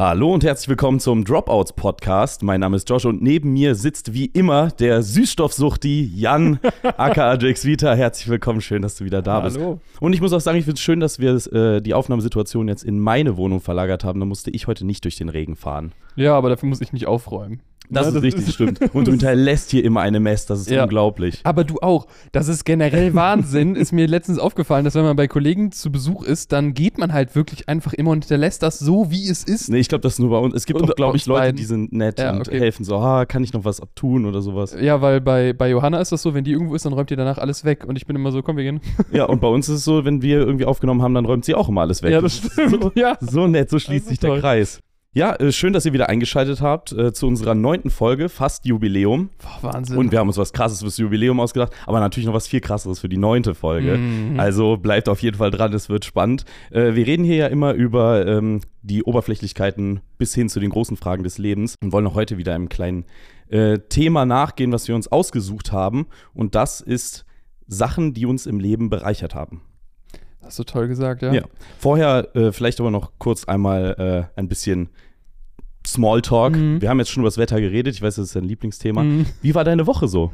Hallo und herzlich willkommen zum Dropouts Podcast. Mein Name ist Josh und neben mir sitzt wie immer der Süßstoffsuchti Jan aka Jax Vita. Herzlich willkommen, schön, dass du wieder da Hallo. bist. Und ich muss auch sagen, ich finde es schön, dass wir äh, die Aufnahmesituation jetzt in meine Wohnung verlagert haben. Da musste ich heute nicht durch den Regen fahren. Ja, aber dafür muss ich nicht aufräumen. Das Ja, ist richtig, stimmt. Und du hinterlässt hier immer eine Mess, das ist Ja. unglaublich. Aber du auch. Das ist generell Wahnsinn. ist mir letztens aufgefallen, dass wenn man bei Kollegen zu Besuch ist, dann geht man halt wirklich einfach immer und hinterlässt das so, wie es ist. Nee, ich glaube, das ist nur bei uns. Es gibt auch, glaube ich, Leute, beiden. die sind nett Ja, und okay. helfen so, ah, kann ich noch was tun oder sowas. Ja, weil bei, bei Johanna ist das so, wenn die irgendwo ist, dann räumt ihr danach alles weg. Und ich bin immer so, komm, wir gehen. Ja, und bei uns ist es so, wenn wir irgendwie aufgenommen haben, dann räumt sie auch immer alles weg. Ja, das stimmt. So, Ja. so nett, so schließt sich ist der toll. Kreis. Ja, äh, schön, dass ihr wieder eingeschaltet habt äh, zu unserer neunten Folge, fast Jubiläum. Boah, Wahnsinn. Und wir haben uns was Krasses fürs Jubiläum ausgedacht, aber natürlich noch was viel Krasseres für die neunte Folge. Mhm. Also bleibt auf jeden Fall dran, es wird spannend. Äh, wir reden hier ja immer über ähm, die Oberflächlichkeiten bis hin zu den großen Fragen des Lebens und wollen auch heute wieder einem kleinen äh, Thema nachgehen, was wir uns ausgesucht haben. Und das ist Sachen, die uns im Leben bereichert haben. Hast du toll gesagt, ja. Ja. Vorher äh, vielleicht aber noch kurz einmal äh, ein bisschen Smalltalk. Mhm. Wir haben jetzt schon über das Wetter geredet. Ich weiß, das ist dein Lieblingsthema. Mhm. Wie war deine Woche so?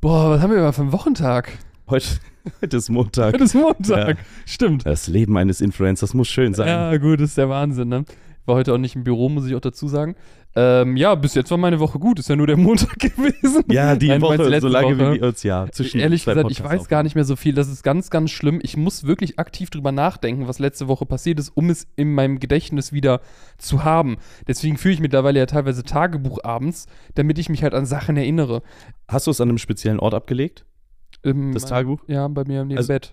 Boah, was haben wir mal für einen Wochentag? Heute, heute ist Montag. Heute ist Montag. Stimmt. Das Leben eines Influencers muss schön sein. Ja, gut, das ist der Wahnsinn, ne? War heute auch nicht im Büro, muss ich auch dazu sagen. Ähm, ja, bis jetzt war meine Woche gut. Ist ja nur der Montag gewesen. Ja, die Nein, Woche, letzte so lange Woche. wie wir uns ja zwischen Ehrlich gesagt, ich Podcasts weiß gar nicht mehr so viel. Das ist ganz, ganz schlimm. Ich muss wirklich aktiv drüber nachdenken, was letzte Woche passiert ist, um es in meinem Gedächtnis wieder zu haben. Deswegen führe ich mittlerweile ja teilweise Tagebuch abends, damit ich mich halt an Sachen erinnere. Hast du es an einem speziellen Ort abgelegt, Ähm, das Tagebuch? Ja, bei mir neben Also- Bett.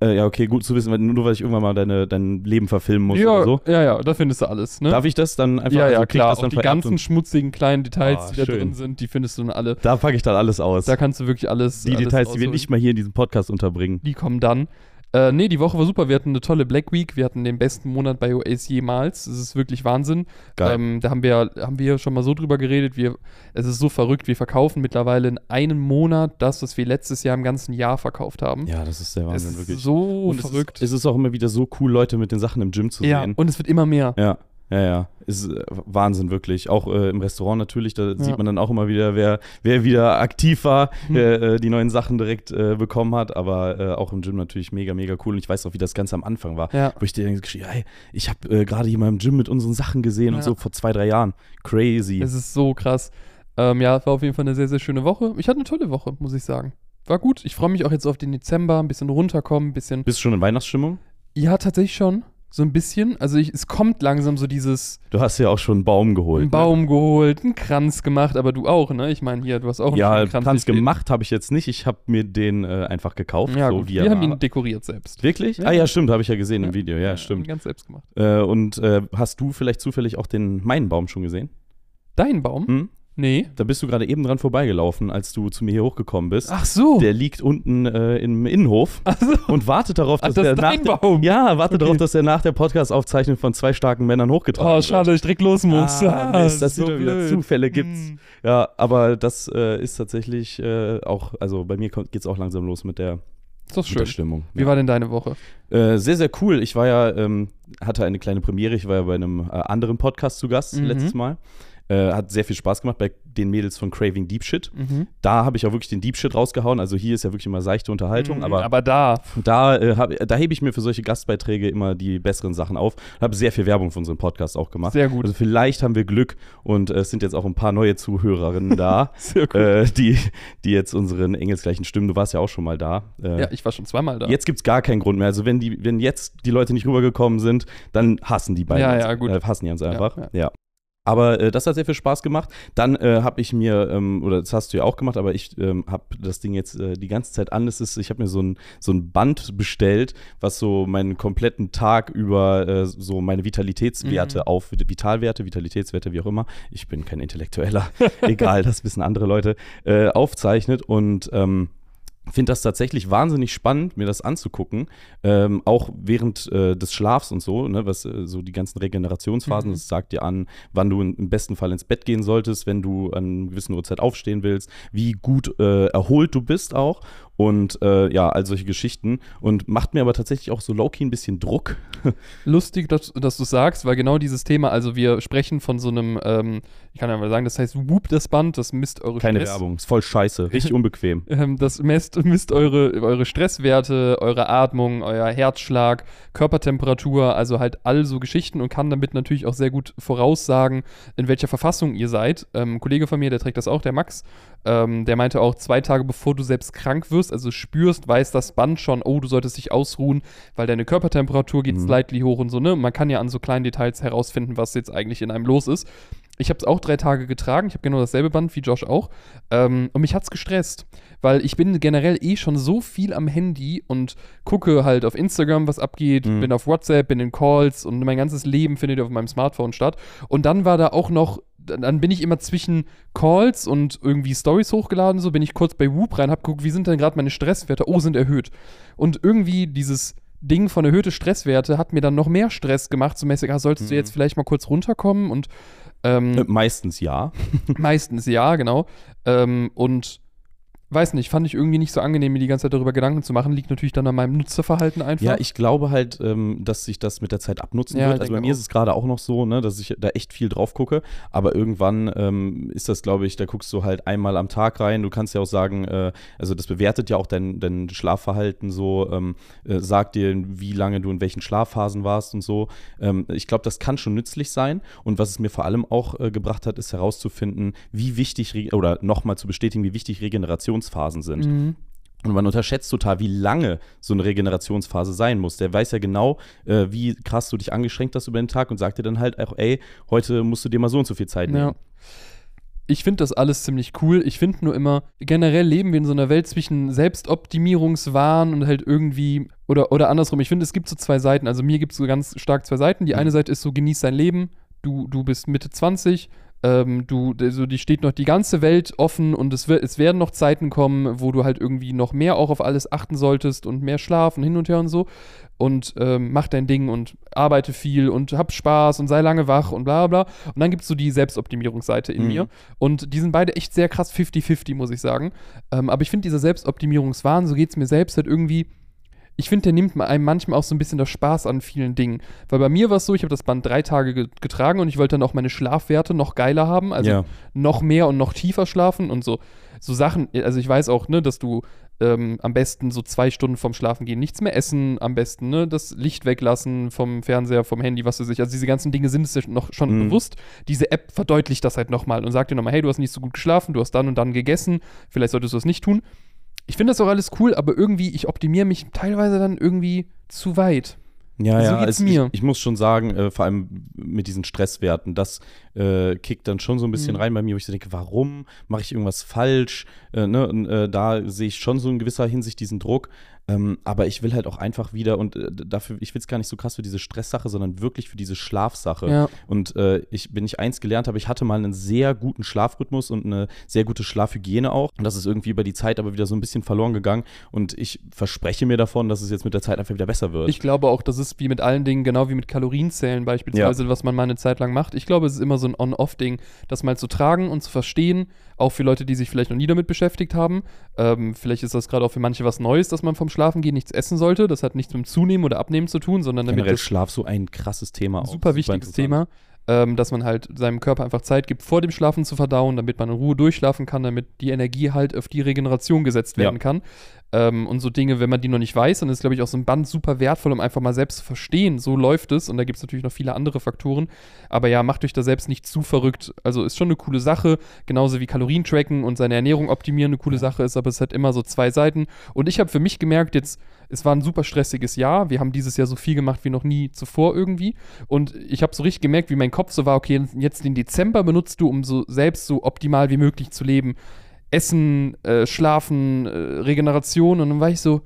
Äh, ja, okay, gut zu wissen, weil, nur weil ich irgendwann mal deine, dein Leben verfilmen muss Ja, oder so. ja, ja, da findest du alles, ne? Darf ich das dann einfach ja, also ja, ich klar. Die ganzen schmutzigen kleinen Details, Ah, die da schön. drin sind, die findest du dann alle. da packe ich dann alles aus. Da kannst du wirklich alles. die alles Details, die wir nicht mal hier in diesem Podcast unterbringen. Die kommen dann. Äh, nee, die Woche war super. Wir hatten eine tolle Black Week. Wir hatten den besten Monat bei OAS jemals. Das ist wirklich Wahnsinn. Geil. Ähm, da haben wir, haben wir schon mal so drüber geredet. Wir, es ist so verrückt. Wir verkaufen mittlerweile in einem Monat das, was wir letztes Jahr im ganzen Jahr verkauft haben. ja, das ist der es Wahnsinn, ist wirklich. so Und es verrückt. Ist, es ist auch immer wieder so cool, Leute mit den Sachen im Gym zu ja, sehen. und es wird immer mehr. Ja, ja, ja. Ist äh, Wahnsinn, wirklich. Auch äh, im Restaurant natürlich, da Ja. sieht man dann auch immer wieder, wer, wer wieder aktiv war, Hm. wer äh, die neuen Sachen direkt äh, bekommen hat. Aber äh, auch im Gym natürlich mega, mega cool. Und ich weiß auch, wie das Ganze am Anfang war. Ja. Wo ich dir geschrieben hey, ich habe äh, gerade hier mal im Gym mit unseren Sachen gesehen und Ja. so vor zwei, drei Jahren. Crazy. Es ist so krass. Ähm, ja, war auf jeden Fall eine sehr, sehr schöne Woche. Ich hatte eine tolle Woche, muss ich sagen. War gut. Ich freue mich auch jetzt auf den Dezember, ein bisschen runterkommen, ein bisschen. Bist du schon in Weihnachtsstimmung? Ja, tatsächlich schon. So ein bisschen. Also ich, es kommt langsam so dieses Du hast ja auch schon einen Baum geholt. einen Baum geholt, einen Kranz gemacht, aber du auch, ne? Ich meine, hier, du hast auch Ne? Ja, einen Kranz, hier gemacht habe ich jetzt nicht. Ich habe mir den äh, einfach gekauft. Ja, so gut. wie Wir haben ihn dekoriert selbst. Wirklich? Ja. Ah ja, stimmt, habe ich ja gesehen im Ja. Video. Ja, stimmt. Ganz selbst gemacht. Äh, und äh, hast du vielleicht zufällig auch den meinen Baum schon gesehen? Dein Baum? Hm? Nee. Da bist du gerade eben dran vorbeigelaufen, als du zu mir hier hochgekommen bist. Ach so. Der liegt unten äh, im Innenhof Ach so. und wartet darauf, Ach, dass das er ist nach der. Ja, wartet Okay. darauf, dass er nach der Podcast-Aufzeichnung von zwei starken Männern hochgetragen Oh, schade, dass ich direkt los muss. Ah, Mist, dass so es wieder. Zufälle gibt's. Hm. Ja, aber das äh, ist tatsächlich äh, auch, also bei mir geht es auch langsam los mit der, Ist doch der schön. Stimmung. Wie ja. war denn deine Woche? Äh, sehr, sehr cool. Ich war ja, ähm, hatte eine kleine Premiere. Ich war ja bei einem äh, anderen Podcast zu Gast Mhm. letztes Mal. Äh, hat sehr viel Spaß gemacht bei den Mädels von Craving Deep Shit. Mhm. Da habe ich auch wirklich den Deep Shit rausgehauen. Also hier ist ja wirklich immer seichte Unterhaltung, Mhm, aber, aber da. da, äh, hab, da hebe ich mir für solche Gastbeiträge immer die besseren Sachen auf. Habe sehr viel Werbung für unseren Podcast auch gemacht. Sehr gut. Also vielleicht haben wir Glück und äh, es sind jetzt auch ein paar neue Zuhörerinnen da, Sehr gut. äh, die, die jetzt unseren engelsgleichen Stimmen. Du warst ja auch schon mal da. Äh, ja, ich war schon zweimal da. Jetzt gibt es gar keinen Grund mehr. Also wenn die, wenn jetzt die Leute nicht rübergekommen sind, dann hassen die beiden Ja, ja, gut. Hassen die uns einfach. Ja, Ja. Aber äh, das hat sehr viel Spaß gemacht. Dann äh, habe ich mir, ähm, oder das hast du ja auch gemacht, aber ich ähm, habe das Ding jetzt äh, die ganze Zeit an. Das ist, ich habe mir so ein, so ein Band bestellt, was so meinen kompletten Tag über äh, so meine Vitalitätswerte Mhm. auf, Vitalwerte, Vitalitätswerte, wie auch immer. Ich bin kein Intellektueller, egal, das wissen andere Leute, äh, aufzeichnet und ähm, finde das tatsächlich wahnsinnig spannend, mir das anzugucken, ähm, auch während äh, des Schlafs und so, ne, was äh, so die ganzen Regenerationsphasen, Mhm. das sagt dir an, wann du in, im besten Fall ins Bett gehen solltest, wenn du an einer gewissen Uhrzeit aufstehen willst, wie gut äh, erholt du bist auch und äh, ja, all solche Geschichten und macht mir aber tatsächlich auch so low-key ein bisschen Druck. Lustig, dass, dass du sagst, weil genau dieses Thema, also wir sprechen von so einem, ähm, ich kann ja mal sagen, das heißt Whoop das Band, das misst eure Keine Stress. Werbung, ist voll scheiße, richtig unbequem. Ähm, das misst, misst eure, eure Stresswerte, eure Atmung, euer Herzschlag, Körpertemperatur, also halt all so Geschichten und kann damit natürlich auch sehr gut voraussagen, in welcher Verfassung ihr seid. Ähm, ein Kollege von mir, der trägt das auch, der Max, ähm, der meinte auch, zwei Tage bevor du selbst krank wirst, also spürst, weiß das Band schon, oh, du solltest dich ausruhen, weil deine Körpertemperatur geht Mhm. slightly hoch und so, ne? Man kann ja an so kleinen Details herausfinden, was jetzt eigentlich in einem los ist. Ich habe es auch drei Tage getragen. Ich habe genau dasselbe Band wie Josh auch. Ähm, und mich hat's gestresst, weil ich bin generell eh schon so viel am Handy und gucke halt auf Instagram, was abgeht, Mhm. bin auf WhatsApp, bin in Calls und mein ganzes Leben findet auf meinem Smartphone statt. Und dann war da auch noch, dann bin ich immer zwischen Calls und irgendwie Stories hochgeladen, so bin ich kurz bei Whoop rein, hab geguckt, wie sind denn gerade meine Stresswerte? Oh, sind erhöht. Und irgendwie dieses Ding von erhöhte Stresswerte hat mir dann noch mehr Stress gemacht, so mäßig, ah, solltest du Mhm. jetzt vielleicht mal kurz runterkommen und ähm, Äh, Meistens ja. Meistens ja, genau. Ähm, und weiß nicht, fand ich irgendwie nicht so angenehm, mir die ganze Zeit darüber Gedanken zu machen. Liegt natürlich dann an meinem Nutzerverhalten einfach. Ja, ich glaube halt, ähm, dass sich das mit der Zeit abnutzen Ja, wird. Also bei mir auch. ist es gerade auch noch so, ne, dass ich da echt viel drauf gucke. Aber irgendwann ähm, ist das, glaube ich, da guckst du halt einmal am Tag rein. Du kannst ja auch sagen, äh, also das bewertet ja auch dein, dein Schlafverhalten so, ähm, äh, sagt dir, wie lange du in welchen Schlafphasen warst und so. Ähm, ich glaube, das kann schon nützlich sein. Und was es mir vor allem auch äh, gebracht hat, ist herauszufinden, wie wichtig, oder nochmal zu bestätigen, wie wichtig Regenerationsphasen sind. Mhm. Und man unterschätzt total, wie lange so eine Regenerationsphase sein muss. Der weiß ja genau, äh, wie krass du dich angeschränkt hast über den Tag und sagt dir dann halt auch, ey, heute musst du dir mal so und so viel Zeit nehmen. Ja. Ich finde das alles ziemlich cool. Ich finde nur immer, generell leben wir in so einer Welt zwischen Selbstoptimierungswahn und halt irgendwie, oder, oder andersrum. Ich finde, es gibt so zwei Seiten. Also mir gibt es so ganz stark zwei Seiten. Die Mhm. eine Seite ist so, genieß dein Leben. Du, du bist Mitte 20. Ähm, du, also die steht noch die ganze Welt offen und es, wird, es werden noch Zeiten kommen, wo du halt irgendwie noch mehr auch auf alles achten solltest und mehr schlafen hin und her und so. Und ähm, mach dein Ding und arbeite viel und hab Spaß und sei lange wach und bla bla. Und dann gibt es so die Selbstoptimierungsseite in Mhm. mir. Und die sind beide echt sehr krass 50-50, muss ich sagen. Ähm, aber ich finde, dieser Selbstoptimierungswahn, so geht es mir selbst halt irgendwie. Ich finde, der nimmt einem manchmal auch so ein bisschen das Spaß an vielen Dingen. Weil bei mir war es so, ich habe das Band drei Tage ge getragen und ich wollte dann auch meine Schlafwerte noch geiler haben, also ja. noch mehr und noch tiefer schlafen und so. So Sachen, also ich weiß auch, ne, dass du ähm, am besten so zwei Stunden vorm Schlafen gehen nichts mehr essen, am besten, ne, das Licht weglassen vom Fernseher, vom Handy, was weiß ich. Also diese ganzen Dinge sind es ja noch schon Mhm. bewusst. Diese App verdeutlicht das halt nochmal und sagt dir nochmal, hey, du hast nicht so gut geschlafen, du hast dann und dann gegessen, vielleicht solltest du das nicht tun. Ich finde das auch alles cool, aber irgendwie, ich optimiere mich teilweise dann irgendwie zu weit. Ja, So ja, geht's es, mir. Ich, ich muss schon sagen, äh, vor allem mit diesen Stresswerten, das äh, kickt dann schon so ein bisschen Mhm. rein bei mir, wo ich so denke, warum mache ich irgendwas falsch? Äh, ne? und, äh, da sehe ich schon so in gewisser Hinsicht diesen Druck. Ähm, aber ich will halt auch einfach wieder und äh, dafür, ich will es gar nicht so krass für diese Stresssache, sondern wirklich für diese Schlafsache. Ja. Und äh, ich, wenn ich eins gelernt habe, ich hatte mal einen sehr guten Schlafrhythmus und eine sehr gute Schlafhygiene auch. Und das ist irgendwie über die Zeit aber wieder so ein bisschen verloren gegangen. Und ich verspreche mir davon, dass es jetzt mit der Zeit einfach wieder besser wird. Ich glaube auch, das ist wie mit allen Dingen, genau wie mit Kalorienzählen beispielsweise, was man mal eine Zeit lang macht. Ich glaube, es ist immer so ein On-Off-Ding, das mal zu tragen und zu verstehen, auch für Leute, die sich vielleicht noch nie damit beschäftigt haben. Ähm, vielleicht ist das gerade auch für manche was Neues, dass man vom Schlafengehen nichts essen sollte. Das hat nichts mit Zunehmen oder Abnehmen zu tun, sondern damit Generell das Schlaf so ein krasses Thema. auch. super wichtiges interessant. Thema, ähm, dass man halt seinem Körper einfach Zeit gibt, vor dem Schlafen zu verdauen, damit man in Ruhe durchschlafen kann, damit die Energie halt auf die Regeneration gesetzt werden Ja. kann. Ähm, und so Dinge, wenn man die noch nicht weiß, dann ist, glaube ich, auch so ein Band super wertvoll, um einfach mal selbst zu verstehen, so läuft es. Und da gibt es natürlich noch viele andere Faktoren. Aber ja, macht euch da selbst nicht zu verrückt. Also ist schon eine coole Sache, genauso wie Kalorien tracken und seine Ernährung optimieren eine coole Sache ist, aber es hat immer so zwei Seiten. Und ich habe für mich gemerkt, jetzt, es war ein super stressiges Jahr. Wir haben dieses Jahr so viel gemacht wie noch nie zuvor irgendwie. Und ich habe so richtig gemerkt, wie mein Kopf so war, okay, jetzt den Dezember benutzt du, um so selbst so optimal wie möglich zu leben. Essen, äh, Schlafen, äh, Regeneration. Und dann war ich so,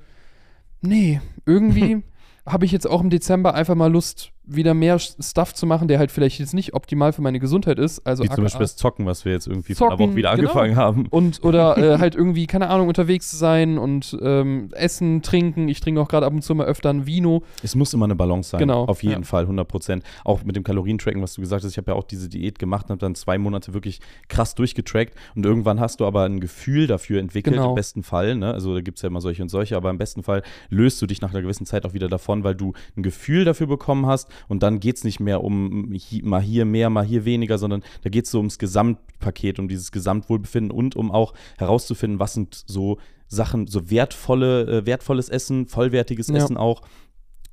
nee, irgendwie habe ich jetzt auch im Dezember einfach mal Lust, wieder mehr Stuff zu machen, der halt vielleicht jetzt nicht optimal für meine Gesundheit ist. Also Wie zum Beispiel das Zocken, was wir jetzt irgendwie vor einer Zocken, Woche wieder genau. angefangen haben. und oder äh, halt irgendwie, keine Ahnung, unterwegs zu sein und ähm, essen, trinken. Ich trinke auch gerade ab und zu mal öfter ein Vino. Es muss immer eine Balance sein. Genau, Auf jeden ja. Fall, 100 Prozent. Auch mit dem Kalorientracken, was du gesagt hast. Ich habe ja auch diese Diät gemacht und habe dann zwei Monate wirklich krass durchgetrackt. Und irgendwann hast du aber ein Gefühl dafür entwickelt, Genau. im besten Fall. Ne? Also da gibt es ja immer solche und solche, aber im besten Fall löst du dich nach einer gewissen Zeit auch wieder davon, weil du ein Gefühl dafür bekommen hast. Und dann geht es nicht mehr um mal hier mehr, mal hier weniger, sondern da geht es so ums Gesamtpaket, um dieses Gesamtwohlbefinden und um auch herauszufinden, was sind so Sachen, so wertvolle, äh, wertvolles Essen, vollwertiges Ja. Essen auch.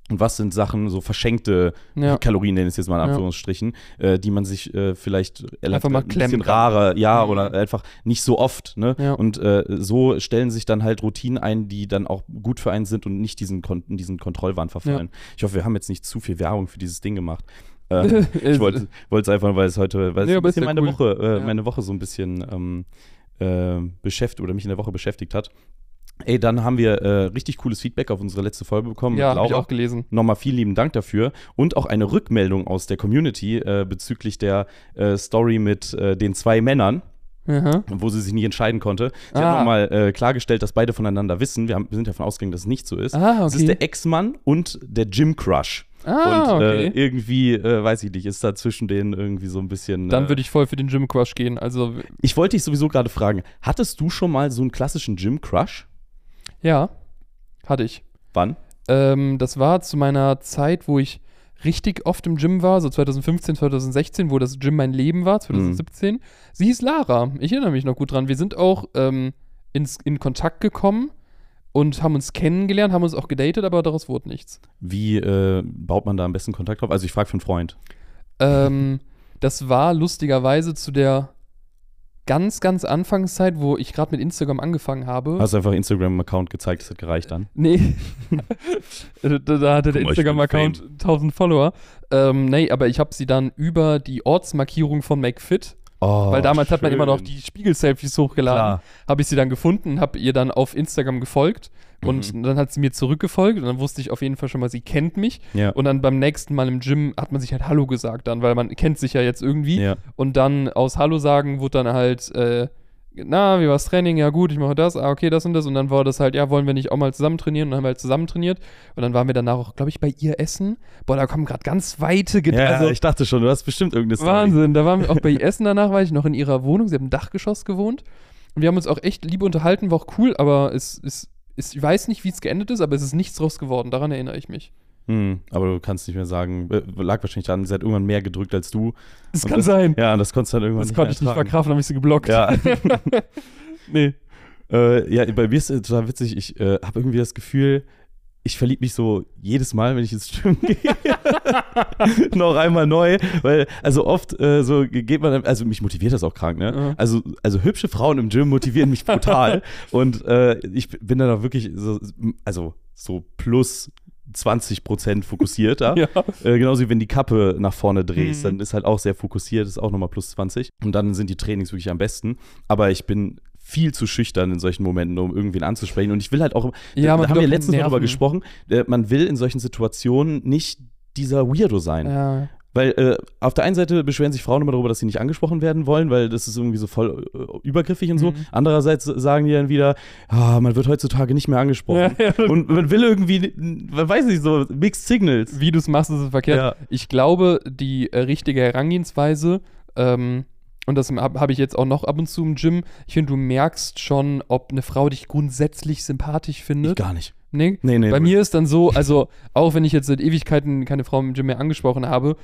Und was sind Sachen, so verschenkte Ja. Kalorien, nenne ich es jetzt mal in Ja. Anführungsstrichen, äh, die man sich äh, vielleicht Einfach mal ein bisschen rarer, ja, Mhm. oder einfach nicht so oft. Ne? Ja. Und äh, so stellen sich dann halt Routinen ein, die dann auch gut für einen sind und nicht diesen, Kon in diesen Kontrollwahn verfallen. Ich hoffe, wir haben jetzt nicht zu viel Werbung für dieses Ding gemacht. Äh, ich wollte es einfach, weil es heute, weil es ein bisschen ja meine cool. Woche, äh, Ja. meine Woche so ein bisschen ähm, äh, beschäftigt oder mich in der Woche beschäftigt hat. Ey, dann haben wir äh, richtig cooles Feedback auf unsere letzte Folge bekommen. ja, habe ich auch gelesen. Nochmal vielen lieben Dank dafür und auch eine Rückmeldung aus der Community äh, bezüglich der äh, Story mit äh, den zwei Männern, Aha. wo sie sich nicht entscheiden konnte. Sie Ah. hat nochmal äh, klargestellt, dass beide voneinander wissen. Wir, haben, wir sind davon ausgegangen, dass es nicht so ist. Ah, Es ist okay. der Ex-Mann und der Gym-Crush. Ah, und okay. äh, irgendwie, äh, weiß ich nicht, ist da zwischen denen irgendwie so ein bisschen. Dann äh, würde ich voll für den Gym Crush gehen. Also, ich wollte dich sowieso gerade fragen, hattest du schon mal so einen klassischen Gym-Crush? Ja, hatte ich. Wann? Ähm, das war zu meiner Zeit, wo ich richtig oft im Gym war, so 2015, 2016, wo das Gym mein Leben war, 2017. Sie hieß Lara. Ich erinnere mich noch gut dran. Wir sind auch ähm, ins, in Kontakt gekommen und haben uns kennengelernt, haben uns auch gedatet, aber daraus wurde nichts. Wie äh, baut man da am besten Kontakt drauf? Also ich frage für einen Freund. Ähm, das war lustigerweise zu der ganz, ganz Anfangszeit, wo ich gerade mit Instagram angefangen habe. Hast du einfach Instagram-Account gezeigt, das hat gereicht dann. Nee. da, da hatte der Instagram-Account 1000 Follower. Ähm, nee, aber ich habe sie dann über die Ortsmarkierung von McFit, Oh, weil damals hat man immer noch schön. die Spiegel-Selfies hochgeladen, habe ich sie dann gefunden, habe ihr dann auf Instagram gefolgt und Mhm. dann hat sie mir zurückgefolgt und dann wusste ich auf jeden Fall schon mal, sie kennt mich. Ja. Und dann beim nächsten Mal im Gym hat man sich halt Hallo gesagt dann, weil man kennt sich ja jetzt irgendwie. ja. Und dann aus Hallo sagen wurde dann halt, äh, na, wie war's Training? Ja, gut, ich mache das, ah, okay, das und das. Und dann war das halt, ja, wollen wir nicht auch mal zusammen trainieren? Und dann haben wir halt zusammen trainiert. Und dann waren wir danach auch, glaube ich, bei ihr essen. Boah, da kommen gerade ganz weite Ged Ja, also, ich dachte schon, du hast bestimmt irgendeine Story. Wahnsinn. Da waren wir auch bei ihr essen danach, war ich noch in ihrer Wohnung. Sie hat im Dachgeschoss gewohnt. Und wir haben uns auch echt lieb unterhalten, war auch cool, aber es ist. Ist ich weiß nicht, wie es geendet ist, aber es ist nichts draus geworden. Daran erinnere ich mich. Hm, aber du kannst nicht mehr sagen, äh, lag wahrscheinlich daran, sie hat irgendwann mehr gedrückt als du. Das Und kann sein. Ja, das konntest du dann irgendwann Das konnte ich nicht verkraften, habe ich sie geblockt. Ja. nee. äh, ja, bei mir ist es total witzig, ich äh, habe irgendwie das Gefühl, ich verliebe mich so jedes Mal, wenn ich ins Gym gehe. noch einmal neu, weil also oft äh, so geht man, also mich motiviert das auch krank, ne? Mhm. Also, also hübsche Frauen im Gym motivieren mich brutal und äh, ich bin dann auch wirklich so, also so plus 20 Prozent fokussierter. Ja. Äh, genauso wie wenn die Kappe nach vorne drehst, Mhm. dann ist halt auch sehr fokussiert, ist auch nochmal plus 20. Und dann sind die Trainings wirklich am besten. Aber ich bin viel zu schüchtern in solchen Momenten, um irgendwen anzusprechen. Und ich will halt auch, Ja, da, haben wir letztens nerven. gesprochen, äh, man will in solchen Situationen nicht dieser Weirdo sein. Ja. Weil äh, auf der einen Seite beschweren sich Frauen immer darüber, dass sie nicht angesprochen werden wollen, weil das ist irgendwie so voll äh, übergriffig und so. Mhm. Andererseits sagen die dann wieder, ah, man wird heutzutage nicht mehr angesprochen. Ja, ja. Und man will irgendwie, man weiß nicht, so Mixed Signals. Wie du es machst, ist es verkehrt. Ja. Ich glaube, die äh, richtige Herangehensweise, ähm, und das habe hab ich jetzt auch noch ab und zu im Gym, ich finde, du merkst schon, ob eine Frau dich grundsätzlich sympathisch Ich findet. gar nicht. Nee? Nee, nee. Bei mir ist dann so, also auch wenn ich jetzt seit Ewigkeiten keine Frau im Gym mehr angesprochen habe,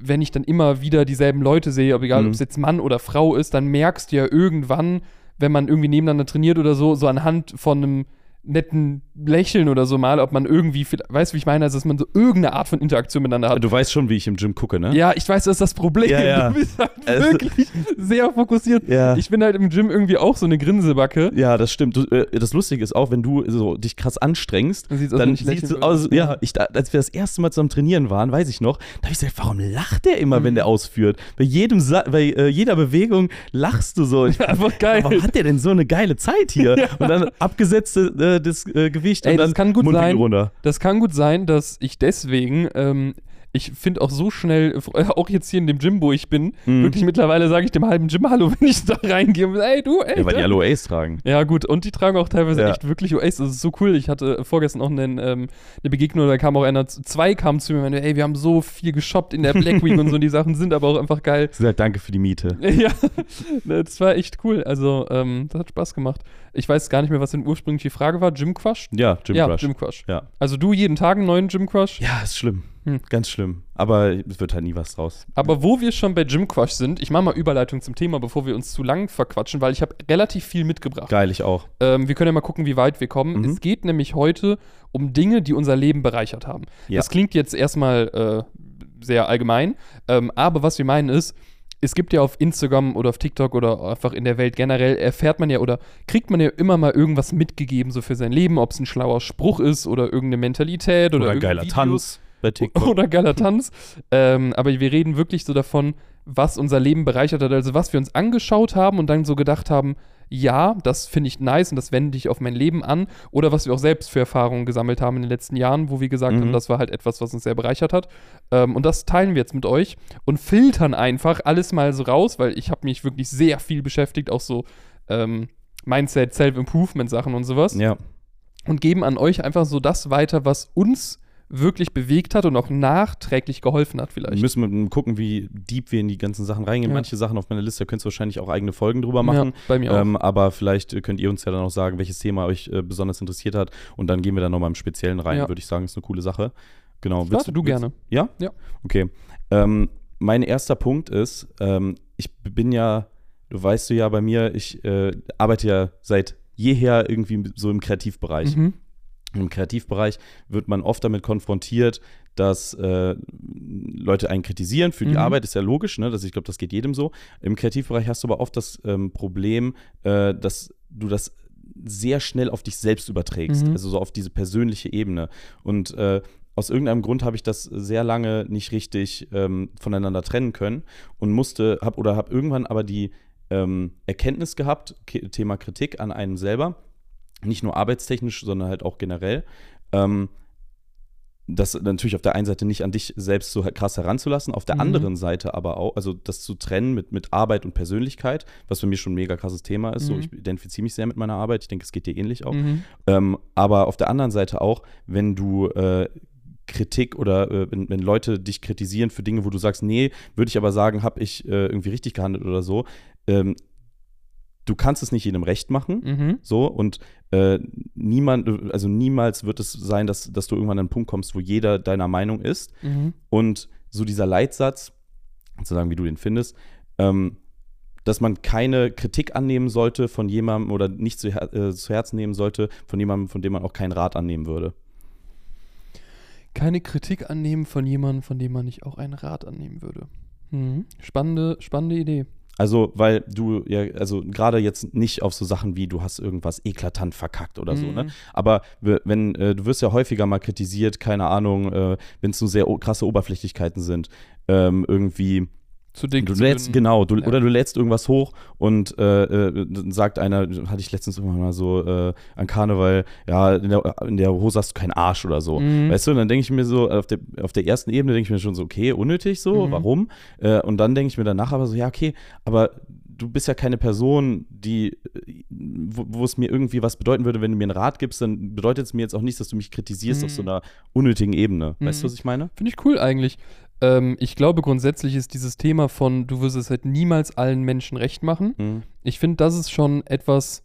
wenn ich dann immer wieder dieselben Leute sehe, ob egal, Mhm. ob es jetzt Mann oder Frau ist, dann merkst du ja irgendwann, wenn man irgendwie nebeneinander trainiert oder so, so anhand von einem netten Lächeln oder so mal, ob man irgendwie, weißt du, wie ich meine, also dass man so irgendeine Art von Interaktion miteinander hat. Du weißt schon, wie ich im Gym gucke, ne? Ja, ich weiß, das ist das Problem. Ja, ja. Du bist halt Also- wirklich sehr fokussiert. Ja. Ich bin halt im Gym irgendwie auch so eine Grinsebacke. Ja, das stimmt. Du, äh, das Lustige ist auch, wenn du so dich krass anstrengst, Dann sieht's aus, wenn dann es würde. aus, ja, ich, als wir das erste Mal zusammen trainieren waren, weiß ich noch, da habe ich gesagt, warum lacht der immer, wenn der ausführt? Bei jedem Sa bei äh, jeder Bewegung lachst du so. Ich, Einfach geil. Warum hat der denn so eine geile Zeit hier? Und dann abgesetzte äh, das äh, Gewicht Ey, und dann das kann gut Mundwinkel sein. runter. Das kann gut sein, dass ich deswegen, ähm, Ich finde auch so schnell, äh, auch jetzt hier in dem Gym, wo ich bin, Mhm. wirklich mittlerweile sage ich dem halben Gym Hallo, wenn ich da reingehe. und, Ey, du, ey. Ja, weil die alle OAs tragen. ja, gut, und die tragen auch teilweise Ja. echt wirklich OAs. Das ist so cool. Ich hatte vorgestern auch einen, ähm, eine Begegnung, da kam auch einer, zwei kamen zu mir und meinte, ey, wir haben so viel geshoppt in der Black Week und so, und die Sachen sind aber auch einfach geil. Sie sagt, danke für die Miete. Ja, das war echt cool. Also, ähm, das hat Spaß gemacht. Ich weiß gar nicht mehr, was denn ursprünglich die Frage war. Gym Crush? Ja, Gym ja, Crush. Gym Crush. Ja. Also du jeden Tag einen neuen Gym Crush? ja, ist schlimm. Hm. Ganz schlimm. Aber es wird halt nie was draus. Aber wo wir schon bei Gym Crush sind, ich mache mal Überleitung zum Thema, bevor wir uns zu lang verquatschen, weil ich habe relativ viel mitgebracht. Geil, ich auch. Ähm, wir können ja mal gucken, wie weit wir kommen. Mhm. Es geht nämlich heute um Dinge, die unser Leben bereichert haben. Ja. Das klingt jetzt erstmal äh, sehr allgemein, ähm, aber was wir meinen ist, es gibt ja auf Instagram oder auf TikTok oder einfach in der Welt generell, erfährt man ja oder kriegt man ja immer mal irgendwas mitgegeben, so für sein Leben, ob es ein schlauer Spruch ist oder irgendeine Mentalität oder, Oder geiler Videos. Tanz bei TikTok. Oder geiler Tanz. ähm, aber wir reden wirklich so davon, was unser Leben bereichert hat. Also was wir uns angeschaut haben und dann so gedacht haben, ja, das finde ich nice und das wende ich auf mein Leben an. Oder was wir auch selbst für Erfahrungen gesammelt haben in den letzten Jahren, wo wir gesagt Mhm. haben, das war halt etwas, was uns sehr bereichert hat. Ähm, und das teilen wir jetzt mit euch und filtern einfach alles mal so raus, weil ich habe mich wirklich sehr viel beschäftigt, auch so ähm, Mindset, Self-Improvement-Sachen und sowas Ja. und geben an euch einfach so das weiter, was uns wirklich bewegt hat und auch nachträglich geholfen hat vielleicht. Müssen wir gucken, wie deep wir in die ganzen Sachen reingehen. Ja. Manche Sachen auf meiner Liste, da könnt ihr wahrscheinlich auch eigene Folgen drüber machen. Ja, bei mir auch. Ähm, aber vielleicht könnt ihr uns ja dann auch sagen, welches Thema euch äh, besonders interessiert hat. Und dann gehen wir da nochmal im Speziellen rein, Ja. würde ich sagen. Ist eine coole Sache. Genau. Starte du gerne. Ja? Ja. Okay. Ähm, mein erster Punkt ist, ähm, ich bin ja, du weißt du ja bei mir, ich äh, arbeite ja seit jeher irgendwie so im Kreativbereich. Mhm. Im Kreativbereich wird man oft damit konfrontiert, dass äh, Leute einen kritisieren für die Mhm. Arbeit, ist ja logisch, ne? Das, ich glaube, das geht jedem so. Im Kreativbereich hast du aber oft das ähm, Problem, äh, dass du das sehr schnell auf dich selbst überträgst, Mhm. also so auf diese persönliche Ebene. Und äh, aus irgendeinem Grund habe ich das sehr lange nicht richtig ähm, voneinander trennen können und musste, hab oder habe irgendwann aber die ähm, Erkenntnis gehabt, Thema Kritik an einem selber, nicht nur arbeitstechnisch, sondern halt auch generell, ähm, das natürlich auf der einen Seite nicht an dich selbst so krass heranzulassen, auf der Mhm. anderen Seite aber auch, also das zu trennen mit, mit Arbeit und Persönlichkeit, was für mich schon ein mega krasses Thema ist. So, Mhm. ich identifiziere mich sehr mit meiner Arbeit. Ich denke, es geht dir ähnlich auch. Mhm. Ähm, aber auf der anderen Seite auch, wenn du äh, Kritik oder äh, wenn, wenn Leute dich kritisieren für Dinge, wo du sagst, nee, würde ich aber sagen, habe ich äh, irgendwie richtig gehandelt oder so. Ähm, du kannst es nicht jedem recht machen. Mhm. So, und äh, niemand, also niemals wird es sein, dass, dass du irgendwann an einen Punkt kommst, wo jeder deiner Meinung ist. Mhm. Und so dieser Leitsatz, zu sagen, wie du den findest, ähm, dass man keine Kritik annehmen sollte von jemandem oder nicht zu, her äh, zu Herzen nehmen sollte von jemandem, von dem man auch keinen Rat annehmen würde. Keine Kritik annehmen von jemandem, von dem man nicht auch einen Rat annehmen würde. Mhm. Spannende, spannende Idee. Also, weil du ja, also gerade jetzt nicht auf so Sachen wie du hast irgendwas eklatant verkackt oder so, Mhm. ne? Aber w- wenn, äh, du wirst ja häufiger mal kritisiert, keine Ahnung, äh, wenn es so sehr krasse Oberflächlichkeiten sind, ähm, irgendwie Zu dick, Du lädst, genau, du, Ja. oder du lädst irgendwas hoch und äh, äh, dann sagt einer, hatte ich letztens irgendwann mal so äh, an Karneval, ja, in der, in der Hose hast du keinen Arsch oder so. Mhm. Weißt du, und dann denke ich mir so, auf der, auf der ersten Ebene denke ich mir schon so, okay, unnötig so, Mhm. warum? Äh, und dann denke ich mir danach aber so, ja, okay, aber du bist ja keine Person, die, wo, wo es mir irgendwie was bedeuten würde, wenn du mir einen Rat gibst, dann bedeutet es mir jetzt auch nicht, dass du mich kritisierst auf so Mhm. einer unnötigen Ebene. Weißt Mhm. du, was ich meine? Finde ich cool eigentlich. Ähm, ich glaube, grundsätzlich ist dieses Thema von, du wirst es halt niemals allen Menschen recht machen. Mhm. Ich finde, das ist schon etwas,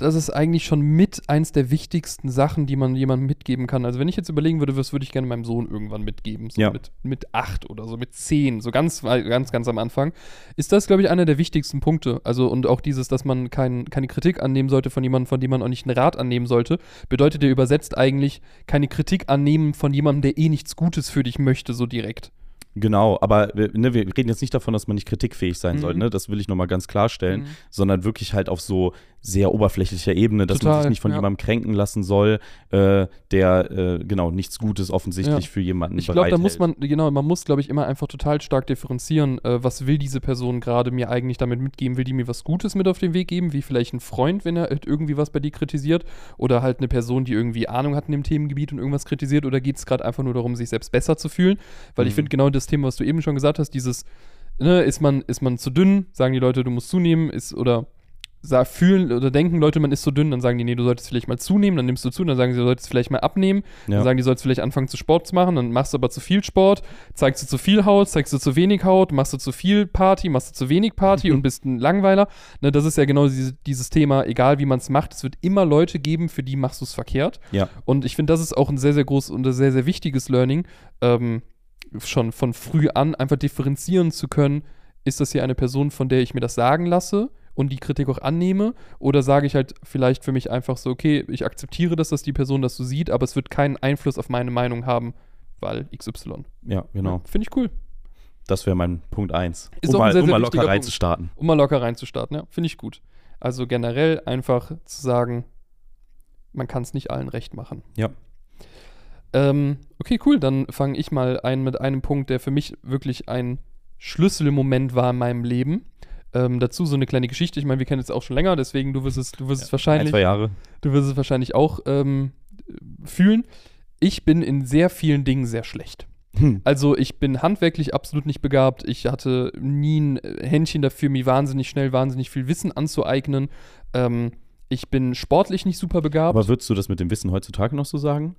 das ist eigentlich schon mit eins der wichtigsten Sachen, die man jemandem mitgeben kann. Also wenn ich jetzt überlegen würde, was würde ich gerne meinem Sohn irgendwann mitgeben, so Ja. mit, mit acht oder so, mit zehn, so ganz, ganz, ganz am Anfang, ist das, glaube ich, einer der wichtigsten Punkte. Also und auch dieses, dass man kein, keine Kritik annehmen sollte von jemandem, von dem man auch nicht einen Rat annehmen sollte, bedeutet ja übersetzt eigentlich keine Kritik annehmen von jemandem, der eh nichts Gutes für dich möchte, so direkt. Genau, aber wir- ne, wir reden jetzt nicht davon, dass man nicht kritikfähig sein Mhm. soll, ne? das will ich nochmal ganz klarstellen, Mhm. sondern wirklich halt auf so sehr oberflächlicher Ebene, dass man Total, sich nicht von ja. jemandem kränken lassen soll, äh, der äh, genau nichts Gutes offensichtlich Ja. für jemanden Ich glaube, da muss man, genau, man muss, glaube ich, immer einfach total stark differenzieren, äh, was will diese Person gerade mir eigentlich damit mitgeben? Will die mir was Gutes mit auf den Weg geben, wie vielleicht ein Freund, wenn er halt irgendwie was bei dir kritisiert? Oder halt eine Person, die irgendwie Ahnung hat in dem Themengebiet und irgendwas kritisiert? Oder geht es gerade einfach nur darum, sich selbst besser zu fühlen? Weil ich Mhm. finde genau das Thema, was du eben schon gesagt hast, dieses, ne, ist man, ist man zu dünn, sagen die Leute, du musst zunehmen, ist, oder fühlen oder denken Leute, man ist zu dünn, dann sagen die, nee, du solltest vielleicht mal zunehmen, dann nimmst du zu, dann sagen sie, du solltest vielleicht mal abnehmen, Ja. dann sagen die, sollst vielleicht anfangen zu Sport zu machen, dann machst du aber zu viel Sport, zeigst du zu viel Haut, zeigst du zu wenig Haut, machst du zu viel Party, machst du zu wenig Party und bist ein Langweiler. Ne, das ist ja genau diese, dieses Thema, egal wie man es macht, es wird immer Leute geben, für die machst du es verkehrt. Ja. Und ich finde, das ist auch ein sehr, sehr großes und ein sehr, sehr wichtiges Learning, ähm, schon von früh an einfach differenzieren zu können, ist das hier eine Person, von der ich mir das sagen lasse und die Kritik auch annehme? Oder sage ich halt vielleicht für mich einfach so, okay, ich akzeptiere das, dass die Person das so sieht, aber es wird keinen Einfluss auf meine Meinung haben, weil XY. Ja, genau. Ja, Finde ich cool. Das wäre mein Punkt 1. Ist Um mal, sehr, um sehr mal wichtiger locker Punkt. reinzustarten. Um mal locker reinzustarten, ja, finde ich gut. Also generell einfach zu sagen, man kann es nicht allen recht machen. Ja. Ähm, okay, cool. Dann fange ich mal ein mit einem Punkt, der für mich wirklich ein Schlüsselmoment war in meinem Leben. Ähm, dazu so eine kleine Geschichte. Ich meine, wir kennen es auch schon länger, deswegen du wirst es, du wirst es Ein, wahrscheinlich, zwei Jahre. du wirst es wahrscheinlich auch ähm, fühlen. Ich bin in sehr vielen Dingen sehr schlecht. Hm. Also ich bin handwerklich absolut nicht begabt. Ich hatte nie ein äh, Händchen dafür, mir wahnsinnig schnell wahnsinnig viel Wissen anzueignen. Ähm, ich bin sportlich nicht super begabt. Aber würdest du das mit dem Wissen heutzutage noch so sagen?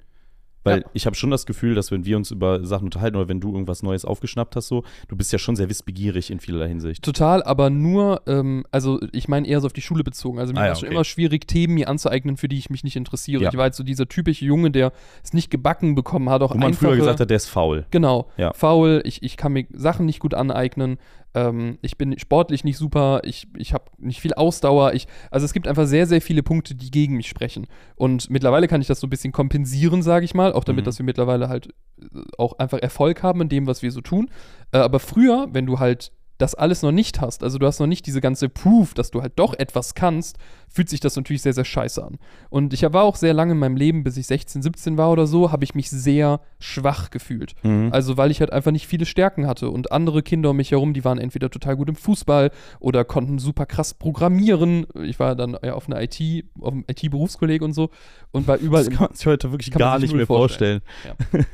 Weil Ja. ich habe schon das Gefühl, dass wenn wir uns über Sachen unterhalten oder wenn du irgendwas Neues aufgeschnappt hast, so, du bist ja schon sehr wissbegierig in vielerlei Hinsicht. Total, aber nur, ähm, also ich meine eher so auf die Schule bezogen. Also mir Ah war ja, es schon okay. immer schwierig, Themen mir anzueignen, für die ich mich nicht interessiere. Ja. Ich war halt so dieser typische Junge, der es nicht gebacken bekommen hat, auch Wo man einfache, früher gesagt hat, der ist faul. Genau, Ja. faul, ich, ich kann mir Sachen nicht gut aneignen, ähm, ich bin sportlich nicht super, ich, ich habe nicht viel Ausdauer, ich, also es gibt einfach sehr, sehr viele Punkte, die gegen mich sprechen. Und mittlerweile kann ich das so ein bisschen kompensieren, sage ich mal, auch damit, Mhm. dass wir mittlerweile halt äh, auch einfach Erfolg haben in dem, was wir so tun. Äh, aber früher, wenn du halt das alles noch nicht hast, also du hast noch nicht diese ganze Proof, dass du halt doch etwas kannst, fühlt sich das natürlich sehr, sehr scheiße an. Und ich war auch sehr lange in meinem Leben, bis ich 16, 17 war oder so, habe ich mich sehr schwach gefühlt. Mhm. Also weil ich halt einfach nicht viele Stärken hatte und andere Kinder um mich herum, die waren entweder total gut im Fußball oder konnten super krass programmieren. Ich war dann ja auf einer IT, auf einem IT-Berufskolleg und so und war überall das kann man sich heute wirklich gar nicht mehr vorstellen.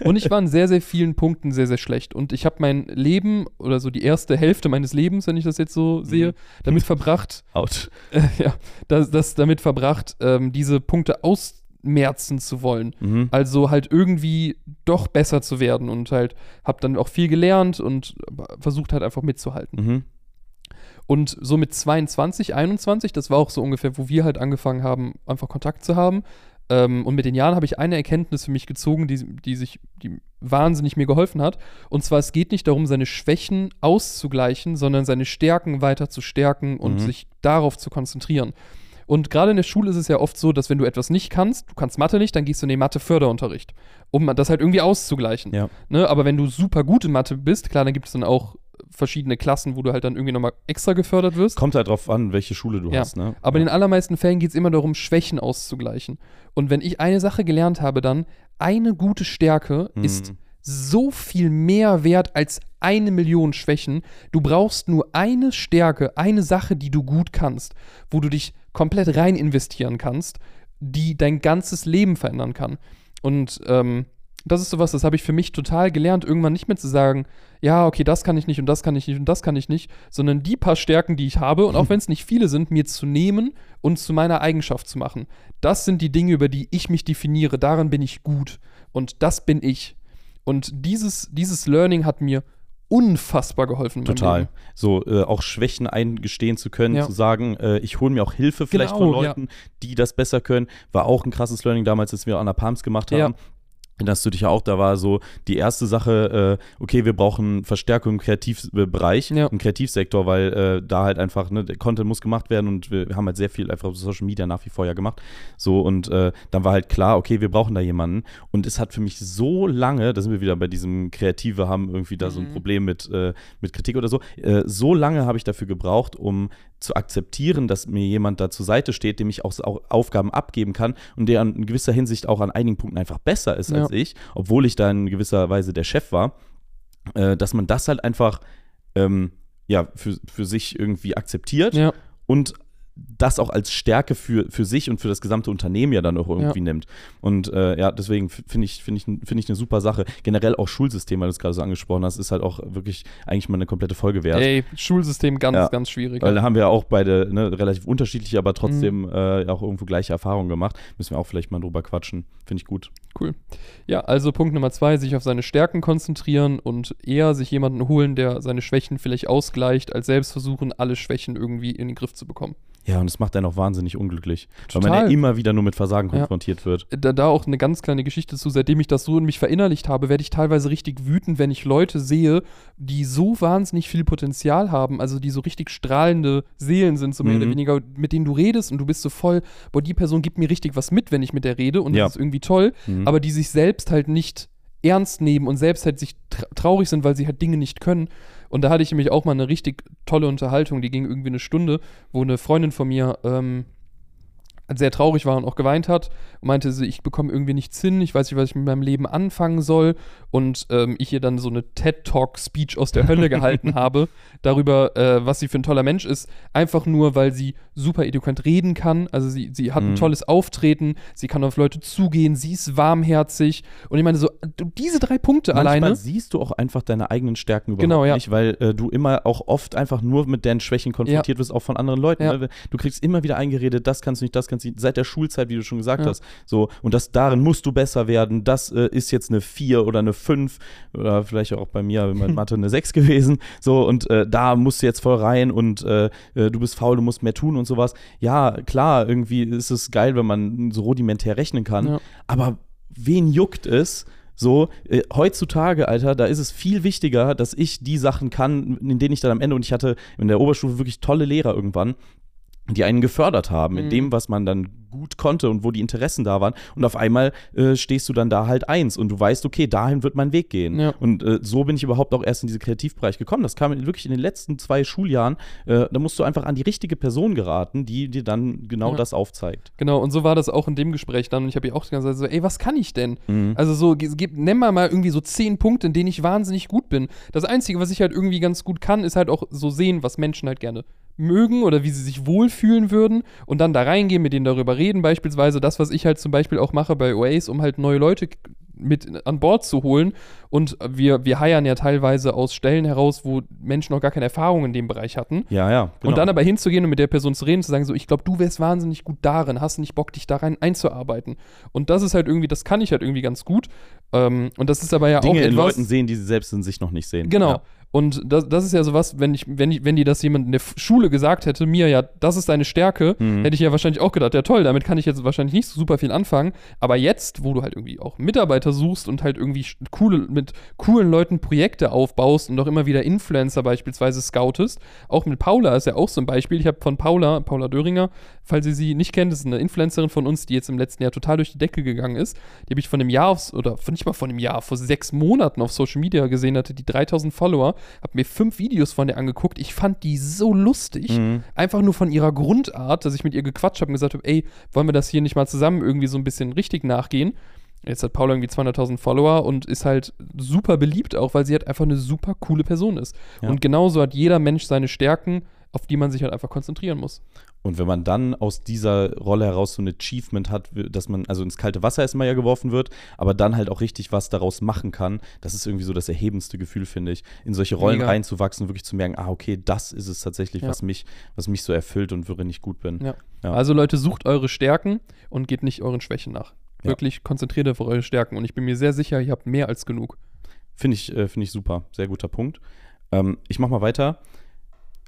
und ich war in sehr, sehr vielen Punkten sehr, sehr schlecht. Und ich habe mein Leben oder so die erste Hälfte meines Lebens, wenn ich das jetzt so sehe, damit verbracht, Out. äh, ja, das, das damit verbracht, ähm, diese Punkte ausmerzen zu wollen. Mhm. Also halt irgendwie doch besser zu werden und halt habe dann auch viel gelernt und versucht halt einfach mitzuhalten. Mhm. Und so mit 22, 21, das war auch so ungefähr, wo wir halt angefangen haben, einfach Kontakt zu haben. Ähm, und mit den Jahren habe ich eine Erkenntnis für mich gezogen, die, die sich, die wahnsinnig mir geholfen hat. Und zwar, es geht nicht darum, seine Schwächen auszugleichen, sondern seine Stärken weiter zu stärken und Mhm. sich darauf zu konzentrieren. Und gerade in der Schule ist es ja oft so, dass wenn du etwas nicht kannst, du kannst Mathe nicht, dann gehst du in den Mathe-Förderunterricht, um das halt irgendwie auszugleichen. Ja. Ne? Aber wenn du super gut in Mathe bist, klar, dann gibt es dann auch verschiedene Klassen, wo du halt dann irgendwie nochmal extra gefördert wirst. Kommt halt drauf an, welche Schule du Ja, hast, ne? Aber in ja. den allermeisten Fällen geht es immer darum, Schwächen auszugleichen. Und wenn ich eine Sache gelernt habe, dann eine gute Stärke Mhm. ist so viel mehr wert als eine Million Schwächen. Du brauchst nur eine Stärke, eine Sache, die du gut kannst, wo du dich komplett rein investieren kannst, die dein ganzes Leben verändern kann. Und ähm, das ist sowas, das habe ich für mich total gelernt, irgendwann nicht mehr zu sagen, ja, okay, das kann ich nicht und das kann ich nicht und das kann ich nicht, sondern die paar Stärken, die ich habe, und auch wenn es nicht viele sind, mir zu nehmen und zu meiner Eigenschaft zu machen. Das sind die Dinge, über die ich mich definiere, darin bin ich gut und das bin ich. Und dieses, dieses Learning hat mir unfassbar geholfen. Total. So, äh, auch Schwächen eingestehen zu können, Ja. zu sagen, äh, ich hole mir auch Hilfe vielleicht Genau, von ja. Leuten, die das besser können, war auch ein krasses Learning damals, als wir Anna Palms gemacht Ja. Erinnerst du dich ja auch, da war so die erste Sache, äh, okay, wir brauchen Verstärkung im Kreativbereich, Ja. im Kreativsektor, weil äh, da halt einfach, ne, der Content muss gemacht werden und wir haben halt sehr viel einfach Social Media nach wie vor ja gemacht. So, und äh, dann war halt klar, okay, wir brauchen da jemanden. Und es hat für mich so lange, da sind wir wieder bei diesem Kreative, haben irgendwie da so ein Mhm. Problem mit, äh, mit Kritik oder so, äh, so lange habe ich dafür gebraucht, um zu akzeptieren, dass mir jemand da zur Seite steht, dem ich auch, Aufgaben abgeben kann und der in gewisser Hinsicht auch an einigen Punkten einfach besser ist Ja. als ich, obwohl ich da in gewisser Weise der Chef war, äh, dass man das halt einfach ähm, ja, für, für sich irgendwie akzeptiert Ja, und das auch als Stärke für, für sich und für das gesamte Unternehmen ja dann auch irgendwie nimmt. Und äh, ja, deswegen finde ich, finde ich, finde ich eine super Sache. Generell auch Schulsystem, weil du es gerade so angesprochen hast, ist halt auch wirklich eigentlich mal eine komplette Folge wert. ey, Schulsystem ganz, Ja. ganz schwierig. Weil da haben wir ja auch beide ne, relativ unterschiedliche, aber Mhm. trotzdem äh, auch irgendwo gleiche Erfahrungen gemacht. Müssen wir auch vielleicht mal drüber quatschen. Finde ich gut. Cool. Ja, also Punkt Nummer zwei, sich auf seine Stärken konzentrieren und eher sich jemanden holen, der seine Schwächen vielleicht ausgleicht, als selbst versuchen, alle Schwächen irgendwie in den Griff zu bekommen. Ja, und es macht einen auch wahnsinnig unglücklich, weil Total. man ja immer wieder nur mit Versagen Ja. konfrontiert wird. Da, da auch eine ganz kleine Geschichte zu, seitdem ich das so in mich verinnerlicht habe, werde ich teilweise richtig wütend, wenn ich Leute sehe, die so wahnsinnig viel Potenzial haben, also die so richtig strahlende Seelen sind, so mehr Mhm. oder weniger, mit denen du redest und du bist so voll, boah, die Person gibt mir richtig was mit, wenn ich mit der rede und Ja. das ist irgendwie toll, Mhm. aber die sich selbst halt nicht ernst nehmen und selbst halt sich tra traurig sind, weil sie halt Dinge nicht können. Und da hatte ich nämlich auch mal eine richtig tolle Unterhaltung, die ging irgendwie eine Stunde, wo eine Freundin von mir ähm, sehr traurig war und auch geweint hat und meinte, sie, ich bekomme irgendwie nichts hin, ich weiß nicht, was ich mit meinem Leben anfangen soll. Und ähm, ich ihr dann so eine TED-Talk-Speech aus der Hölle gehalten habe, darüber, äh, was sie für ein toller Mensch ist, einfach nur, weil sie super eloquent reden kann. Also sie, sie hat ein Mhm. tolles Auftreten, sie kann auf Leute zugehen, sie ist warmherzig. Und ich meine, so, diese drei Punkte Manchmal alleine. siehst du auch einfach deine eigenen Stärken überhaupt Genau, ja. nicht, weil äh, du immer auch oft einfach nur mit deinen Schwächen konfrontiert wirst, auch von anderen Leuten. Ja. Du kriegst immer wieder eingeredet, das kannst du nicht, das kannst nicht, seit der Schulzeit, wie du schon gesagt Ja. hast. So, und das darin musst du besser werden. Das äh, ist jetzt eine 4 oder eine 5 oder vielleicht auch bei mir mit Mathe eine 6 gewesen. So, und äh, da musst du jetzt voll rein und äh, äh, du bist faul, du musst mehr tun und sowas. Ja, klar, irgendwie ist es geil, wenn man so rudimentär rechnen kann. Ja. Aber wen juckt es? So, äh, heutzutage, Alter, da ist es viel wichtiger, dass ich die Sachen kann, in denen ich dann am Ende, und ich hatte in der Oberstufe wirklich tolle Lehrer irgendwann, die einen gefördert haben in Mhm. dem, was man dann gut konnte und wo die Interessen da waren. Und auf einmal äh, stehst du dann da halt eins und du weißt, okay, dahin wird mein Weg gehen. Ja. Und äh, so bin ich überhaupt auch erst in diesen Kreativbereich gekommen. Das kam wirklich in den letzten zwei Schuljahren. Äh, da musst du einfach an die richtige Person geraten, die dir dann genau Ja. das aufzeigt. Genau, und so war das auch in dem Gespräch dann. Und ich habe ihr auch die ganze Zeit so, ey, was kann ich denn? Mhm. Also so, gib, nenn mal mal irgendwie so zehn Punkte, in denen ich wahnsinnig gut bin. Das Einzige, was ich halt irgendwie ganz gut kann, ist halt auch so sehen, was Menschen halt gerne mögen oder wie sie sich wohlfühlen würden und dann da reingehen, mit denen darüber reden. Beispielsweise das, was ich halt zum Beispiel auch mache bei Oasis, um halt neue Leute mit an Bord zu holen. Und wir, wir heiern ja teilweise aus Stellen heraus, wo Menschen noch gar keine Erfahrung in dem Bereich hatten. Ja, ja. Genau. Und dann aber hinzugehen und mit der Person zu reden, zu sagen, so, ich glaube, du wärst wahnsinnig gut darin, hast nicht Bock, dich da rein einzuarbeiten. Und das ist halt irgendwie, das kann ich halt irgendwie ganz gut. Ähm, und das ist aber ja Dinge auch in etwas. Leuten sehen, die sie selbst in sich noch nicht sehen. Genau. Ja. Und das, das ist ja sowas, wenn ich, wenn ich, wenn die das jemand in der Schule gesagt hätte, mir ja, das ist deine Stärke, Mhm. hätte ich ja wahrscheinlich auch gedacht, ja toll, damit kann ich jetzt wahrscheinlich nicht so super viel anfangen. Aber jetzt, wo du halt irgendwie auch Mitarbeiter suchst und halt irgendwie coole, mit coolen Leuten Projekte aufbaust und auch immer wieder Influencer beispielsweise scoutest, auch mit Paula ist ja auch so ein Beispiel. Ich habe von Paula, Paula Döringer, falls ihr sie nicht kennt, ist eine Influencerin von uns, die jetzt im letzten Jahr total durch die Decke gegangen ist. Die habe ich von einem Jahr aufs, oder von- nicht mal von einem Jahr, vor sechs Monaten auf Social Media gesehen hatte, die 3000 Follower, habe mir fünf Videos von der angeguckt. Ich fand die so lustig. Mhm. Einfach nur von ihrer Grundart, dass ich mit ihr gequatscht habe und gesagt habe, ey, wollen wir das hier nicht mal zusammen irgendwie so ein bisschen richtig nachgehen? Jetzt hat Paula irgendwie 200.000 Follower und ist halt super beliebt auch, weil sie halt einfach eine super coole Person ist. Ja. Und genauso hat jeder Mensch seine Stärken, auf die man sich halt einfach konzentrieren muss. Und wenn man dann aus dieser Rolle heraus so ein Achievement hat, dass man also ins kalte Wasser erstmal ja geworfen wird, aber dann halt auch richtig was daraus machen kann, das ist irgendwie so das erhebendste Gefühl, finde ich, in solche Rollen Mega. reinzuwachsen, wirklich zu merken, ah, okay, das ist es tatsächlich, Ja. was mich, was mich so erfüllt und worin ich gut bin. Ja. Ja. Also Leute, sucht eure Stärken und geht nicht euren Schwächen nach. Wirklich konzentriert auf eure Stärken und ich bin mir sehr sicher, ihr habt mehr als genug. Finde ich, äh, finde ich super, sehr guter Punkt. Ähm, ich mache mal weiter.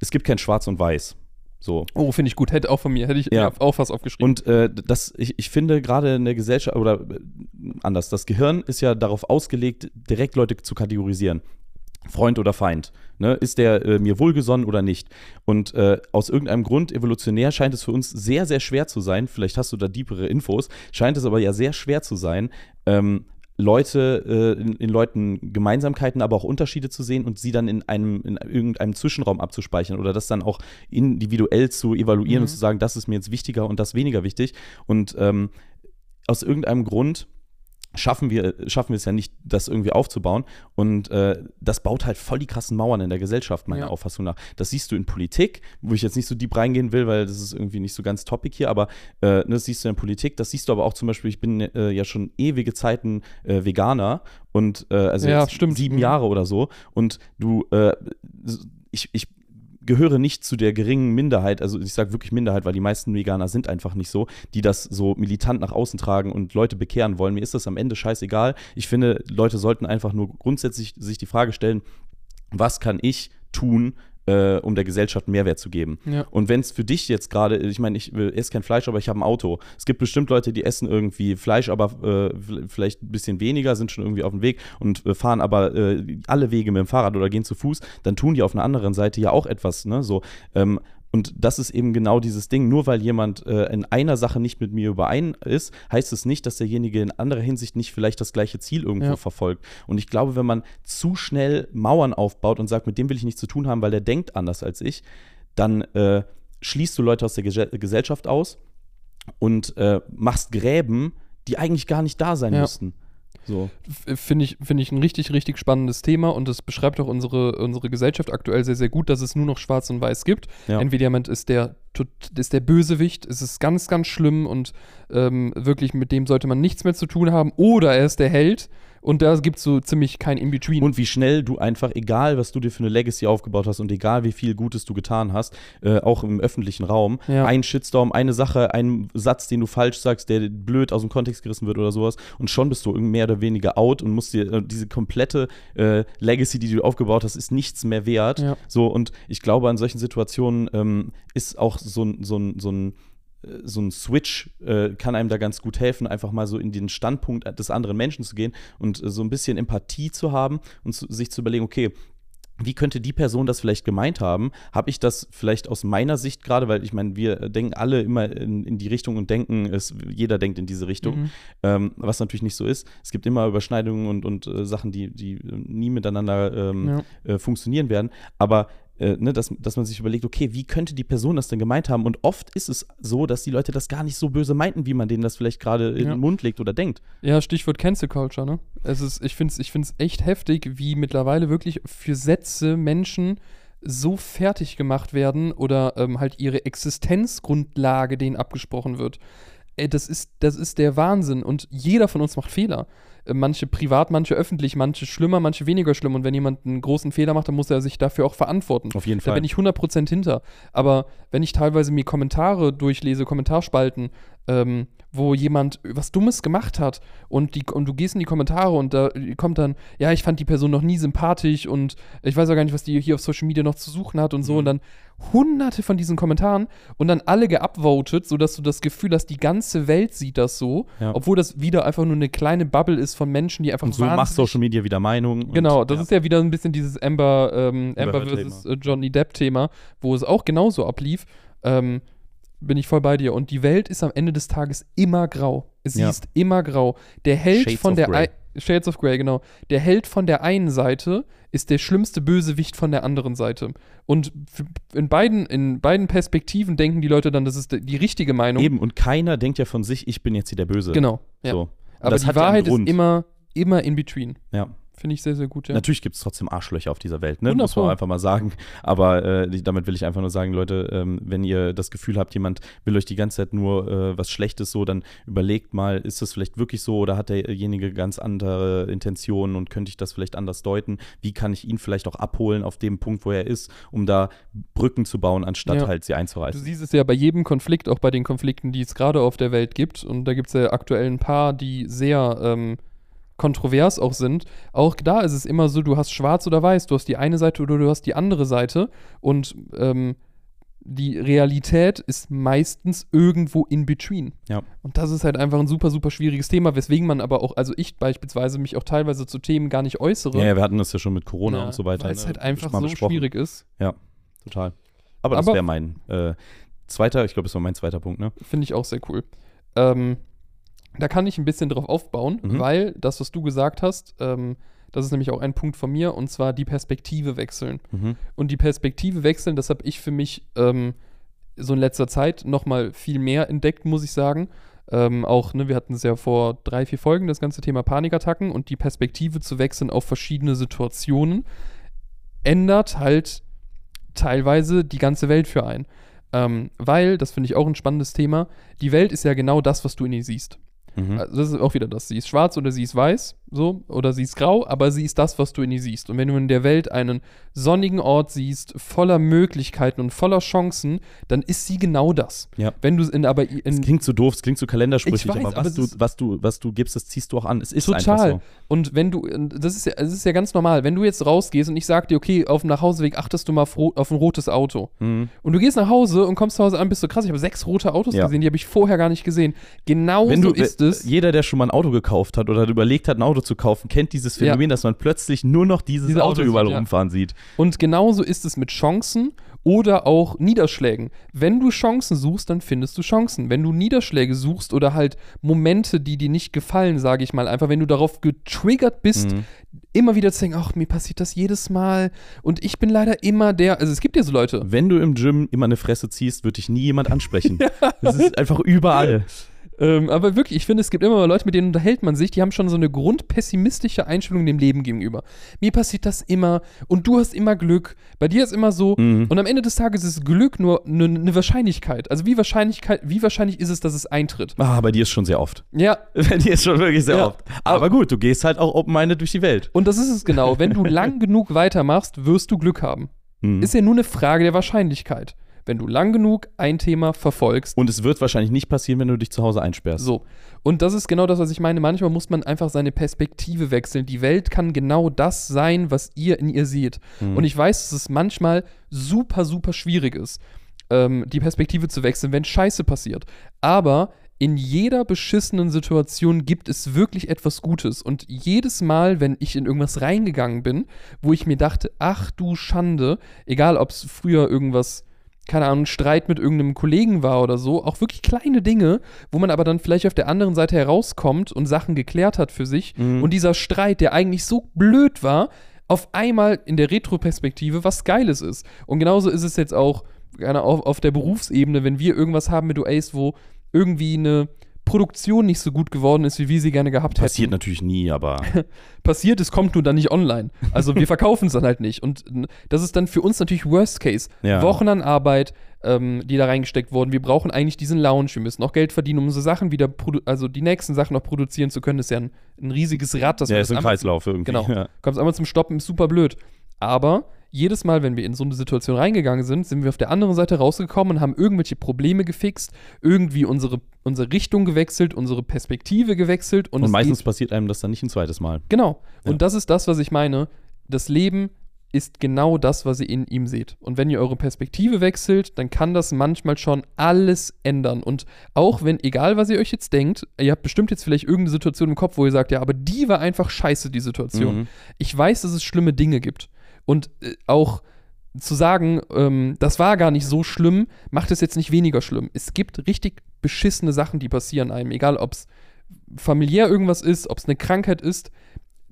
Es gibt kein Schwarz und Weiß. So. Oh, finde ich gut. Hätte auch von mir, hätte ich Ja. auch was aufgeschrieben. Und äh, das, ich, ich finde gerade in der Gesellschaft, oder äh, anders, das Gehirn ist ja darauf ausgelegt, direkt Leute zu kategorisieren. Freund oder Feind. Ne? Ist der äh, mir wohlgesonnen oder nicht? Und äh, aus irgendeinem Grund, evolutionär, scheint es für uns sehr, sehr schwer zu sein, vielleicht hast du da deepere Infos, scheint es aber ja sehr schwer zu sein, ähm, Leute, äh, in, in Leuten Gemeinsamkeiten, aber auch Unterschiede zu sehen und sie dann in einem, in irgendeinem Zwischenraum abzuspeichern oder das dann auch individuell zu evaluieren Mhm. und zu sagen, das ist mir jetzt wichtiger und das weniger wichtig. Und ähm, aus irgendeinem Grund schaffen wir, schaffen wir es ja nicht, das irgendwie aufzubauen. Und äh, das baut halt voll die krassen Mauern in der Gesellschaft, meiner Ja. Auffassung nach. Das siehst du in Politik, wo ich jetzt nicht so deep reingehen will, weil das ist irgendwie nicht so ganz topic hier, aber äh, ne, das siehst du in Politik, das siehst du aber auch zum Beispiel, ich bin äh, ja schon ewige Zeiten äh, Veganer und äh, also Ja, sieben Mhm. Jahre oder so. Und du, äh, ich, ich gehöre nicht zu der geringen Minderheit, also ich sage wirklich Minderheit, weil die meisten Veganer sind einfach nicht so, die das so militant nach außen tragen und Leute bekehren wollen. Mir ist das am Ende scheißegal. Ich finde, Leute sollten einfach nur grundsätzlich sich die Frage stellen, was kann ich tun, äh, um der Gesellschaft Mehrwert zu geben? Ja. Und wenn es für dich jetzt gerade, ich meine, ich esse kein Fleisch, aber ich habe ein Auto. Es gibt bestimmt Leute, die essen irgendwie Fleisch, aber äh, vielleicht ein bisschen weniger, sind schon irgendwie auf dem Weg und äh, fahren aber äh, alle Wege mit dem Fahrrad oder gehen zu Fuß, dann tun die auf einer anderen Seite ja auch etwas, ne? So. Ähm, und das ist eben genau dieses Ding. Nur weil jemand äh, in einer Sache nicht mit mir überein ist, heißt es nicht, dass derjenige in anderer Hinsicht nicht vielleicht das gleiche Ziel irgendwo Ja. verfolgt. Und ich glaube, wenn man zu schnell Mauern aufbaut und sagt, mit dem will ich nichts zu tun haben, weil der denkt anders als ich, dann äh, schließt du Leute aus der Gese Gesellschaft aus und äh, machst Gräben, die eigentlich gar nicht da sein Ja. müssten. So. Finde ich, finde ich ein richtig, richtig spannendes Thema und das beschreibt auch unsere, unsere Gesellschaft aktuell sehr, sehr gut, dass es nur noch Schwarz und Weiß gibt. Ja. Entweder jemand ist der, ist der Bösewicht, es ist ganz, ganz schlimm und ähm, wirklich mit dem sollte man nichts mehr zu tun haben, oder er ist der Held und da gibt es so ziemlich kein In-Between. Und wie schnell du einfach, egal was du dir für eine Legacy aufgebaut hast und egal wie viel Gutes du getan hast, äh, auch im öffentlichen Raum, Ja. ein Shitstorm, eine Sache, ein Satz, den du falsch sagst, der blöd aus dem Kontext gerissen wird oder sowas und schon bist du mehr oder weniger out und musst dir äh, diese komplette äh, Legacy, die du aufgebaut hast, ist nichts mehr wert. Ja. So und ich glaube, an solchen Situationen ähm, ist auch so ein, so ein, so ein äh, so ein Switch äh, kann einem da ganz gut helfen, einfach mal so in den Standpunkt des anderen Menschen zu gehen und äh, so ein bisschen Empathie zu haben und zu, sich zu überlegen, okay, wie könnte die Person das vielleicht gemeint haben? Habe ich das vielleicht aus meiner Sicht gerade, weil ich meine, wir denken alle immer in, in die Richtung und denken, es, jeder denkt in diese Richtung, Mhm. ähm, was natürlich nicht so ist. Es gibt immer Überschneidungen und, und äh, Sachen, die, die nie miteinander ähm, Ja. äh, funktionieren werden. Aber äh, ne, dass, dass man sich überlegt, okay, wie könnte die Person das denn gemeint haben? Und oft ist es so, dass die Leute das gar nicht so böse meinten, wie man denen das vielleicht gerade in Ja. den Mund legt oder denkt. Ja, Stichwort Cancel Culture, ne? Es ist, ich finde es ich find's echt heftig, wie mittlerweile wirklich für Sätze Menschen so fertig gemacht werden oder ähm, halt ihre Existenzgrundlage denen abgesprochen wird. Ey, das ist, das ist der Wahnsinn und jeder von uns macht Fehler. Manche privat, manche öffentlich, manche schlimmer, manche weniger schlimm. Und wenn jemand einen großen Fehler macht, dann muss er sich dafür auch verantworten. Auf jeden Da Fall. bin ich 100% hinter. Aber wenn ich teilweise mir Kommentare durchlese, Kommentarspalten, ähm, wo jemand was Dummes gemacht hat und, die, und du gehst in die Kommentare und da kommt dann, ja, ich fand die Person noch nie sympathisch und ich weiß auch gar nicht, was die hier auf Social Media noch zu suchen hat und so. Mhm. Und dann hunderte von diesen Kommentaren und dann alle geupvotet, sodass du das Gefühl hast, die ganze Welt sieht das so, Ja. obwohl das wieder einfach nur eine kleine Bubble ist von Menschen, die einfach und so macht Social Media wieder Meinung. Genau, das ja. ist ja wieder ein bisschen dieses Amber, ähm, Amber versus Johnny Depp-Thema, wo es auch genauso ablief. Ähm, bin ich voll bei dir. Und die Welt ist am Ende des Tages immer grau. Sie Ja. ist immer grau. Der Held Shades von der. Ei- Shades of Grey, genau. Der Held von der einen Seite ist der schlimmste Bösewicht von der anderen Seite. Und in beiden, in beiden Perspektiven denken die Leute dann, das ist die richtige Meinung. Eben, und keiner denkt ja von sich, ich bin jetzt hier der Böse. Genau. Ja. So. Aber das die Wahrheit ist immer, immer in between. Ja. Finde ich sehr, sehr gut, ja. Natürlich gibt es trotzdem Arschlöcher auf dieser Welt, ne? Wundervoll. muss man einfach mal sagen. Aber äh, damit will ich einfach nur sagen, Leute, ähm, wenn ihr das Gefühl habt, jemand will euch die ganze Zeit nur äh, was Schlechtes so, dann überlegt mal, ist das vielleicht wirklich so oder hat derjenige ganz andere Intentionen und könnte ich das vielleicht anders deuten? Wie kann ich ihn vielleicht auch abholen auf dem Punkt, wo er ist, um da Brücken zu bauen, anstatt Ja. halt sie Du einzureißen? siehst es ja bei jedem Konflikt, auch bei den Konflikten, die es gerade auf der Welt gibt. Und da gibt es ja aktuell ein paar, die sehr ähm, kontrovers auch sind. Auch da ist es immer so, du hast schwarz oder weiß, du hast die eine Seite oder du hast die andere Seite. Und ähm, die Realität ist meistens irgendwo in between. Ja. Und das ist halt einfach ein super, super schwieriges Thema, weswegen man aber auch, also ich beispielsweise mich auch teilweise zu Themen gar nicht äußere. Ja, ja, wir hatten das ja schon mit Corona Ja, und so weiter. Weil es ne, halt einfach so besprochen. schwierig ist. Total. Aber das wäre mein äh, zweiter, ich glaube, das war mein zweiter Punkt, ne? Finde ich auch sehr cool. Ähm, da kann ich ein bisschen drauf aufbauen, Mhm. weil das, was du gesagt hast, ähm, das ist nämlich auch ein Punkt von mir, und zwar die Perspektive wechseln. Mhm. Und die Perspektive wechseln, das habe ich für mich ähm, so in letzter Zeit noch mal viel mehr entdeckt, muss ich sagen. Ähm, auch, ne, wir hatten es ja vor drei, vier Folgen, das ganze Thema Panikattacken und die Perspektive zu wechseln auf verschiedene Situationen ändert halt teilweise die ganze Welt für einen. Ähm, weil, das finde ich auch ein spannendes Thema, die Welt ist ja genau das, was du in ihr siehst. Mhm. Also das ist auch wieder das. Sie ist schwarz oder sie ist weiß, so, oder sie ist grau, aber sie ist das, was du in ihr siehst. Und wenn du in der Welt einen sonnigen Ort siehst, voller Möglichkeiten und voller Chancen, dann ist sie genau das. Ja. Wenn du in aber Es in, klingt so doof, es klingt so kalendersprüchig, Ich weiß, aber aber was, du, das- was, du, was du gibst, das ziehst du auch an. Es ist Total. so. Und wenn du, das ist ja, das ist ja ganz normal, wenn du jetzt rausgehst und ich sag dir, okay, auf dem Nachhauseweg achtest du mal auf, ein rotes Auto. Mhm. Und du gehst nach Hause und kommst zu Hause an, bist so krass, ich habe sechs rote Autos Ja. gesehen, die habe ich vorher gar nicht gesehen. Genau Wenn so du, ist es. Jeder, der schon mal ein Auto gekauft hat oder überlegt hat, ein Auto zu kaufen, kennt dieses Ja. Phänomen, dass man plötzlich nur noch dieses Diese Auto überall ja. rumfahren sieht. Und genauso ist es mit Chancen oder auch Niederschlägen. Wenn du Chancen suchst, dann findest du Chancen. Wenn du Niederschläge suchst oder halt Momente, die dir nicht gefallen, sage ich mal, einfach wenn du darauf getriggert bist, Mhm. immer wieder zu denken, ach, mir passiert das jedes Mal und ich bin leider immer der, also es gibt ja so Leute. Wenn du im Gym immer eine Fresse ziehst, wird dich nie jemand ansprechen. Das ist einfach überall. Ähm, aber wirklich, ich finde, es gibt immer mal Leute, mit denen unterhält man sich, die haben schon so eine grundpessimistische Einstellung dem Leben gegenüber. Mir passiert das immer und du hast immer Glück, bei dir ist immer so Mhm. und am Ende des Tages ist Glück nur eine ne Wahrscheinlichkeit. Also wie Wahrscheinlichkeit, wie wahrscheinlich ist es, dass es eintritt? Ah, bei dir ist schon sehr oft. Ja, Bei dir ist schon wirklich sehr Ja. oft. Aber gut, du gehst halt auch open-minded durch die Welt. und das ist es genau. Wenn du lang genug weitermachst, wirst du Glück haben. Mhm. Ist ja nur eine Frage der Wahrscheinlichkeit. Wenn du lang genug ein Thema verfolgst, Und es wird wahrscheinlich nicht passieren, wenn du dich zu Hause einsperrst. So. Und das ist genau das, was ich meine. Manchmal muss man einfach seine Perspektive wechseln. Die Welt kann genau das sein, was ihr in ihr seht. Mhm. Und ich weiß, dass es manchmal super, super schwierig ist, ähm, die Perspektive zu wechseln, wenn Scheiße passiert. Aber in jeder beschissenen Situation gibt es wirklich etwas Gutes. Und jedes Mal, wenn ich in irgendwas reingegangen bin, wo ich mir dachte, ach du Schande, egal ob es früher irgendwas, keine Ahnung, Streit mit irgendeinem Kollegen war oder so, auch wirklich kleine Dinge, wo man aber dann vielleicht auf der anderen Seite herauskommt und Sachen geklärt hat für sich. Mhm. Und dieser Streit, der eigentlich so blöd war, auf einmal in der Retroperspektive was Geiles ist. Und genauso ist es jetzt auch auf, auf der Berufsebene, wenn wir irgendwas haben mit Ace, wo irgendwie eine Produktion nicht so gut geworden ist, wie wir sie gerne gehabt Passiert hätten. natürlich nie, aber Passiert, es kommt nur dann nicht online. Also wir verkaufen es dann halt nicht. Und das ist dann für uns natürlich Worst Case. Ja. Wochen an Arbeit, ähm, die da reingesteckt wurden. Wir brauchen eigentlich diesen Lounge. Wir müssen auch Geld verdienen, um unsere Sachen wieder, also die nächsten Sachen noch produzieren zu können. Das ist ja ein, ein riesiges Rad, das ja, wir ist ein Kreislauf irgendwie. Genau. Ja. Kommst einmal zum Stoppen, ist super blöd. Aber jedes Mal, wenn wir in so eine Situation reingegangen sind, sind wir auf der anderen Seite rausgekommen und haben irgendwelche Probleme gefixt, irgendwie unsere, unsere Richtung gewechselt, unsere Perspektive gewechselt und, Und, meistens passiert einem das dann nicht ein zweites Mal. genau. Ja. Und das ist das, was ich meine. Das Leben ist genau das, was ihr in ihm seht. Und wenn ihr eure Perspektive wechselt, dann kann das manchmal schon alles ändern. Und auch wenn, egal was ihr euch jetzt denkt, ihr habt bestimmt jetzt vielleicht irgendeine Situation im Kopf, wo ihr sagt, ja, aber die war einfach scheiße, die Situation. Mhm. Ich weiß, dass es schlimme Dinge gibt. Und äh, auch zu sagen, ähm, das war gar nicht so schlimm, macht es jetzt nicht weniger schlimm. Es gibt richtig beschissene Sachen, die passieren einem, egal ob es familiär irgendwas ist, ob es eine Krankheit ist.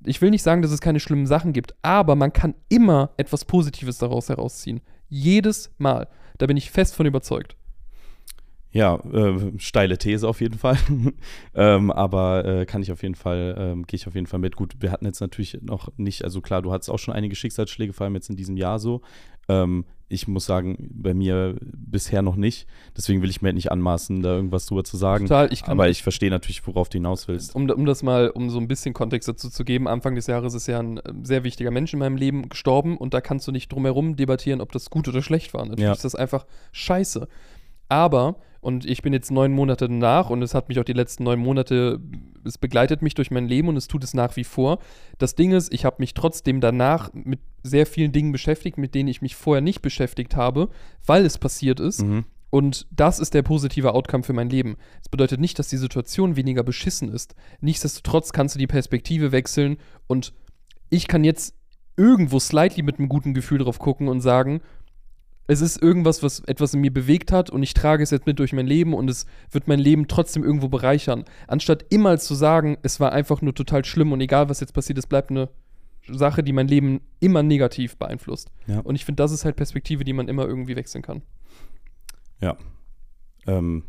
Ich will nicht sagen, dass es keine schlimmen Sachen gibt, aber man kann immer etwas Positives daraus herausziehen. Jedes Mal. Da bin ich fest von überzeugt. Ja, äh, steile These auf jeden Fall. ähm, aber äh, kann ich auf jeden Fall, ähm, gehe ich auf jeden Fall mit. Gut, wir hatten jetzt natürlich noch nicht, also klar, du hattest auch schon einige Schicksalsschläge, vor allem jetzt in diesem Jahr so. Ähm, ich muss sagen, bei mir bisher noch nicht. Deswegen will ich mir halt nicht anmaßen, da irgendwas drüber zu sagen. Total, ich kann aber ich verstehe natürlich, worauf du hinaus willst. um, um das mal, um so ein bisschen Kontext dazu zu geben, Anfang des Jahres ist ja ein äh, sehr wichtiger Mensch in meinem Leben gestorben und da kannst du nicht drum herum debattieren, ob das gut oder schlecht war. Natürlich Ja. ist das einfach scheiße. Aber, Und ich bin jetzt neun Monate nach und es hat mich auch die letzten neun Monate, es begleitet mich durch mein Leben und es tut es nach wie vor. Das Ding ist, ich habe mich trotzdem danach mit sehr vielen Dingen beschäftigt, mit denen ich mich vorher nicht beschäftigt habe, weil es passiert ist. Mhm. Und das ist der positive Outcome für mein Leben. Das bedeutet nicht, dass die Situation weniger beschissen ist. Nichtsdestotrotz kannst du die Perspektive wechseln und ich kann jetzt irgendwo slightly mit einem guten Gefühl drauf gucken und sagen, es ist irgendwas, was etwas in mir bewegt hat und ich trage es jetzt mit durch mein Leben und es wird mein Leben trotzdem irgendwo bereichern. Anstatt immer zu sagen, es war einfach nur total schlimm und egal, was jetzt passiert, es bleibt eine Sache, die mein Leben immer negativ beeinflusst. Ja. Und ich finde, das ist halt Perspektive, die man immer irgendwie wechseln kann. Ja. Ähm,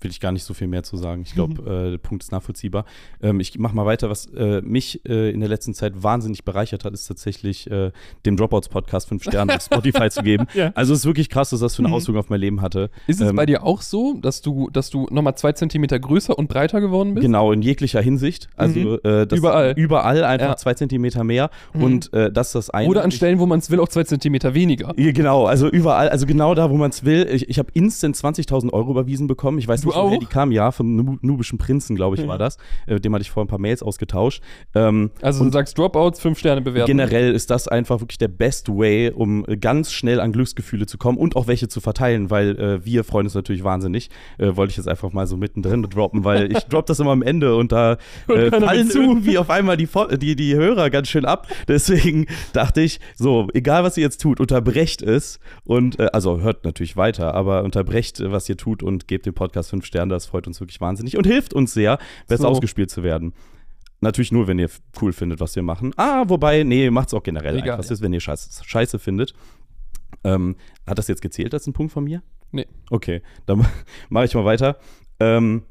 will ich gar nicht so viel mehr zu sagen. Ich glaube, äh, der Punkt ist nachvollziehbar. Ähm, ich mache mal weiter. Was äh, mich äh, in der letzten Zeit wahnsinnig bereichert hat, ist tatsächlich äh, dem Dropouts-Podcast fünf Sterne auf Spotify zu geben. Ja. Also es ist wirklich krass, was das für eine Mhm. Auswirkung auf mein Leben hatte. Ist es Ähm, bei dir auch so, dass du, dass du nochmal zwei Zentimeter größer und breiter geworden bist? Genau, in jeglicher Hinsicht. Also Mhm. äh, Überall. Überall einfach Ja. zwei Zentimeter mehr. Mhm. Und äh, das das eine. Oder an Stellen, wo man es will, auch zwei Zentimeter weniger. Ja, Genau, also überall, also genau da, wo man es will. Ich, ich habe instant 20.000 Euro überwiesen bekommen. Ich weiß Du nicht, woher auch? die kamen. Ja, vom Nu- nubischen Prinzen, glaube ich, Ja. war das. Äh, dem hatte ich vorher ein paar Mails ausgetauscht. Ähm, Also du sagst Dropouts, fünf Sterne bewerten. generell ist das einfach wirklich der best way, um äh, ganz schnell an Glücksgefühle zu kommen und auch welche zu verteilen, weil äh, wir freuen uns natürlich wahnsinnig. Äh, wollte ich jetzt einfach mal so mittendrin droppen, weil ich drop das immer am Ende und da äh, Und fallen irgendwie auf einmal die, die, die Hörer ganz schön ab. Deswegen dachte ich, so, egal was ihr jetzt tut, unterbrecht es und, äh, also hört natürlich weiter, aber unterbrecht, äh, was ihr tut und gebt dem Podcast fünf Sterne, das freut uns wirklich wahnsinnig und hilft uns sehr, besser So. ausgespielt zu werden. Natürlich nur, wenn ihr cool findet, was wir machen. Ah, wobei, nee, macht's auch generell Egal, einfach. Was ja. ist, wenn ihr Scheiße, Scheiße findet? Ähm, hat das jetzt gezählt als ein Punkt von mir? Nee. Okay, dann mache ich mal weiter. Ähm,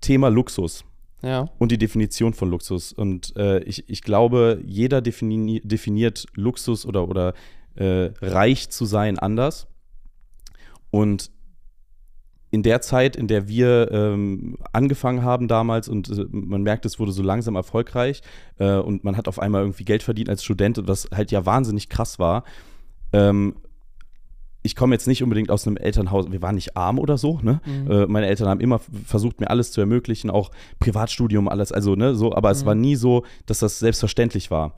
Thema Luxus Ja. und die Definition von Luxus. Und äh, ich, ich glaube, jeder defini definiert Luxus oder, oder äh, reich zu sein anders. Und in der Zeit, in der wir ähm, angefangen haben damals und äh, man merkt, es wurde so langsam erfolgreich äh, und man hat auf einmal irgendwie Geld verdient als Student, was halt ja wahnsinnig krass war. Ähm, ich komme jetzt nicht unbedingt aus einem Elternhaus, wir waren nicht arm oder so, ne? Mhm. Äh, meine Eltern haben immer versucht, mir alles zu ermöglichen, auch Privatstudium, alles, also, ne, so, aber es Mhm. war nie so, dass das selbstverständlich war.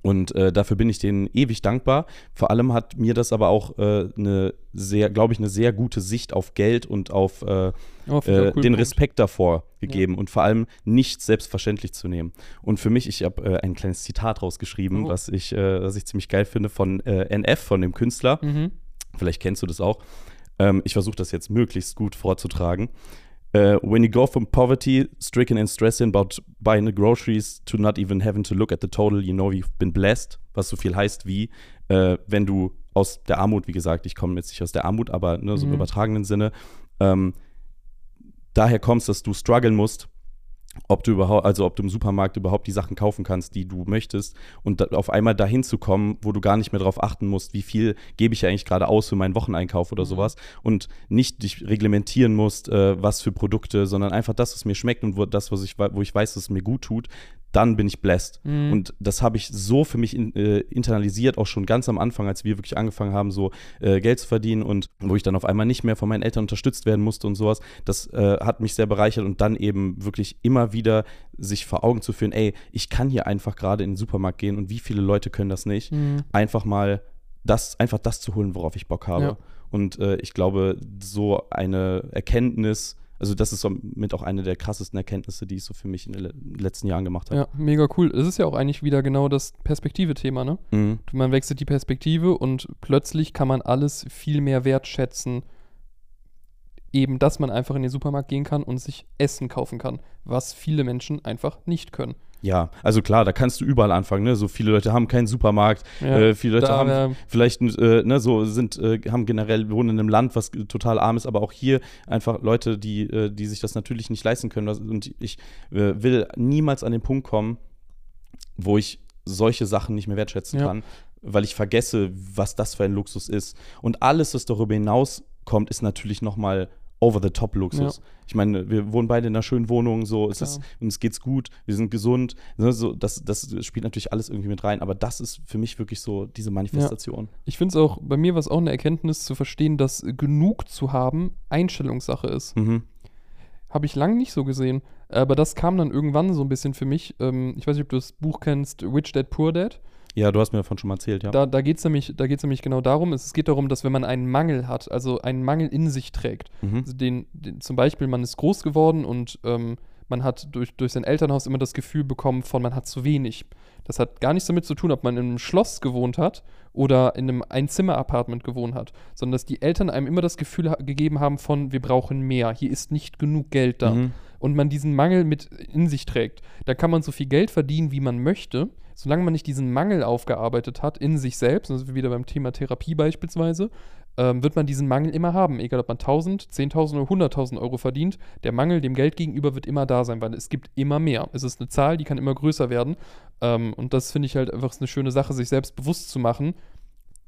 Und äh, dafür bin ich denen ewig dankbar. Vor allem hat mir das aber auch äh, eine sehr, glaube ich, eine sehr gute Sicht auf Geld und auf äh, Oh, äh, cool, den. Respekt davor gegeben und vor allem nichts selbstverständlich zu nehmen. Und für mich, ich habe äh, ein kleines Zitat rausgeschrieben, Oh. was, ich, äh, was ich ziemlich geil finde von NF, von dem Künstler. Mhm. Vielleicht kennst du das auch. Ähm, ich versuche das jetzt möglichst gut vorzutragen. Äh, when you go from poverty, stricken and stressing about buying the groceries to not even having to look at the total, you know you've been blessed, was so viel heißt wie, äh, wenn du aus der Armut, wie gesagt, ich komme jetzt nicht aus der Armut, aber ne, so im Mhm. übertragenen Sinne, ähm, daher kommst, dass du strugglen musst, ob du überhaupt, also ob du im Supermarkt überhaupt die Sachen kaufen kannst, die du möchtest und auf einmal dahin zu kommen, wo du gar nicht mehr darauf achten musst, wie viel gebe ich eigentlich gerade aus für meinen Wocheneinkauf oder Mhm. sowas und nicht dich reglementieren musst, äh, was für Produkte, sondern einfach das, was mir schmeckt und wo, das, was ich, wo ich weiß, dass es mir gut tut, dann bin ich blessed. Mhm. Und das habe ich so für mich in, äh, internalisiert, auch schon ganz am Anfang, als wir wirklich angefangen haben, so äh, Geld zu verdienen und wo ich dann auf einmal nicht mehr von meinen Eltern unterstützt werden musste und sowas. Das äh, hat mich sehr bereichert und dann eben wirklich immer wieder sich vor Augen zu führen, ey, ich kann hier einfach gerade in den Supermarkt gehen und wie viele Leute können das nicht? Mhm. Einfach mal das, einfach das zu holen, worauf ich Bock habe. Ja. Und äh, ich glaube, so eine Erkenntnis, also das ist somit auch eine der krassesten Erkenntnisse, die ich so für mich in den le- letzten Jahren gemacht habe. Ja, mega cool. Es ist ja auch eigentlich wieder genau das Perspektive-Thema, ne? Mhm. Man wechselt die Perspektive und plötzlich kann man alles viel mehr wertschätzen. Eben, dass man einfach in den Supermarkt gehen kann und sich Essen kaufen kann, was viele Menschen einfach nicht können. Ja, also klar, da kannst du überall anfangen. Ne? So viele Leute haben keinen Supermarkt, Ja, äh, viele Leute da haben wär- vielleicht äh, ne, so sind äh, haben generell wohnen in einem Land, was total arm ist, aber auch hier einfach Leute, die äh, die sich das natürlich nicht leisten können. Und ich äh, will niemals an den Punkt kommen, wo ich solche Sachen nicht mehr wertschätzen Ja. kann, weil ich vergesse, was das für ein Luxus ist. Und alles, was darüber hinaus kommt, ist natürlich noch mal Over-the-Top-Luxus. Ja. Ich meine, wir wohnen beide in einer schönen Wohnung, so es ist, uns geht's gut, wir sind gesund. Ne, so, das, das spielt natürlich alles irgendwie mit rein, aber das ist für mich wirklich so diese Manifestation. Ich finde es auch, bei mir war es auch eine Erkenntnis zu verstehen, dass genug zu haben Einstellungssache ist. Mhm. Habe ich lange nicht so gesehen. Aber das kam dann irgendwann so ein bisschen für mich. Ähm, ich weiß nicht, ob du das Buch kennst, Rich Dad Poor Dad. Ja, du hast mir davon schon mal erzählt, ja. Da, da geht es nämlich, da geht's nämlich genau darum, es geht darum, dass wenn man einen Mangel hat, also einen Mangel in sich trägt, mhm. also den, den zum Beispiel man ist groß geworden und ähm, man hat durch, durch sein Elternhaus immer das Gefühl bekommen von, man hat zu wenig. Das hat gar nichts damit zu tun, ob man in einem Schloss gewohnt hat oder in einem Einzimmer-Apartment gewohnt hat, sondern dass die Eltern einem immer das Gefühl ha gegeben haben von, wir brauchen mehr, hier ist nicht genug Geld da. Mhm. Und man diesen Mangel mit in sich trägt. Da kann man so viel Geld verdienen, wie man möchte, solange man nicht diesen Mangel aufgearbeitet hat in sich selbst, also wieder beim Thema Therapie beispielsweise, ähm, wird man diesen Mangel immer haben. Egal, ob man 1000, 10.000 oder 100.000 Euro verdient, der Mangel dem Geld gegenüber wird immer da sein, weil es gibt immer mehr. Es ist eine Zahl, die kann immer größer werden. Ähm, und das finde ich halt einfach eine schöne Sache, sich selbst bewusst zu machen,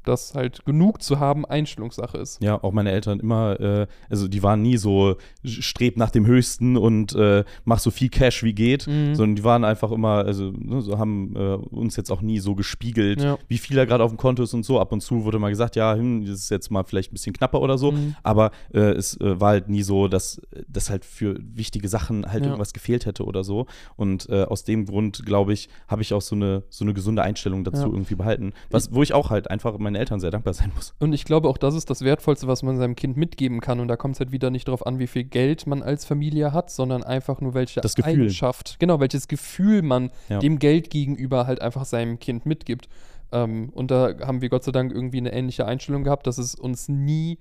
dass halt genug zu haben Einstellungssache ist. Ja, auch meine Eltern immer, äh, also die waren nie so, strebt nach dem Höchsten und äh, mach so viel Cash wie geht, Mhm. sondern die waren einfach immer, also ne, so haben äh, uns jetzt auch nie so gespiegelt, Ja. wie viel da gerade auf dem Konto ist und so. Ab und zu wurde mal gesagt, ja, hm, das ist jetzt mal vielleicht ein bisschen knapper oder so, Mhm. aber äh, es äh, war halt nie so, dass das halt für wichtige Sachen halt Ja. irgendwas gefehlt hätte oder so. Und äh, aus dem Grund, glaube ich, habe ich auch so eine, so eine gesunde Einstellung dazu Ja. irgendwie behalten. Was, wo ich auch halt einfach meinen Eltern sehr dankbar sein muss. Und ich glaube auch, das ist das Wertvollste, was man seinem Kind mitgeben kann. Und da kommt es halt wieder nicht darauf an, wie viel Geld man als Familie hat, sondern einfach nur welche Das Gefühl. Eigenschaft, genau, welches Gefühl man Ja. dem Geld gegenüber halt einfach seinem Kind mitgibt. Ähm, und da haben wir Gott sei Dank irgendwie eine ähnliche Einstellung gehabt, dass es uns nie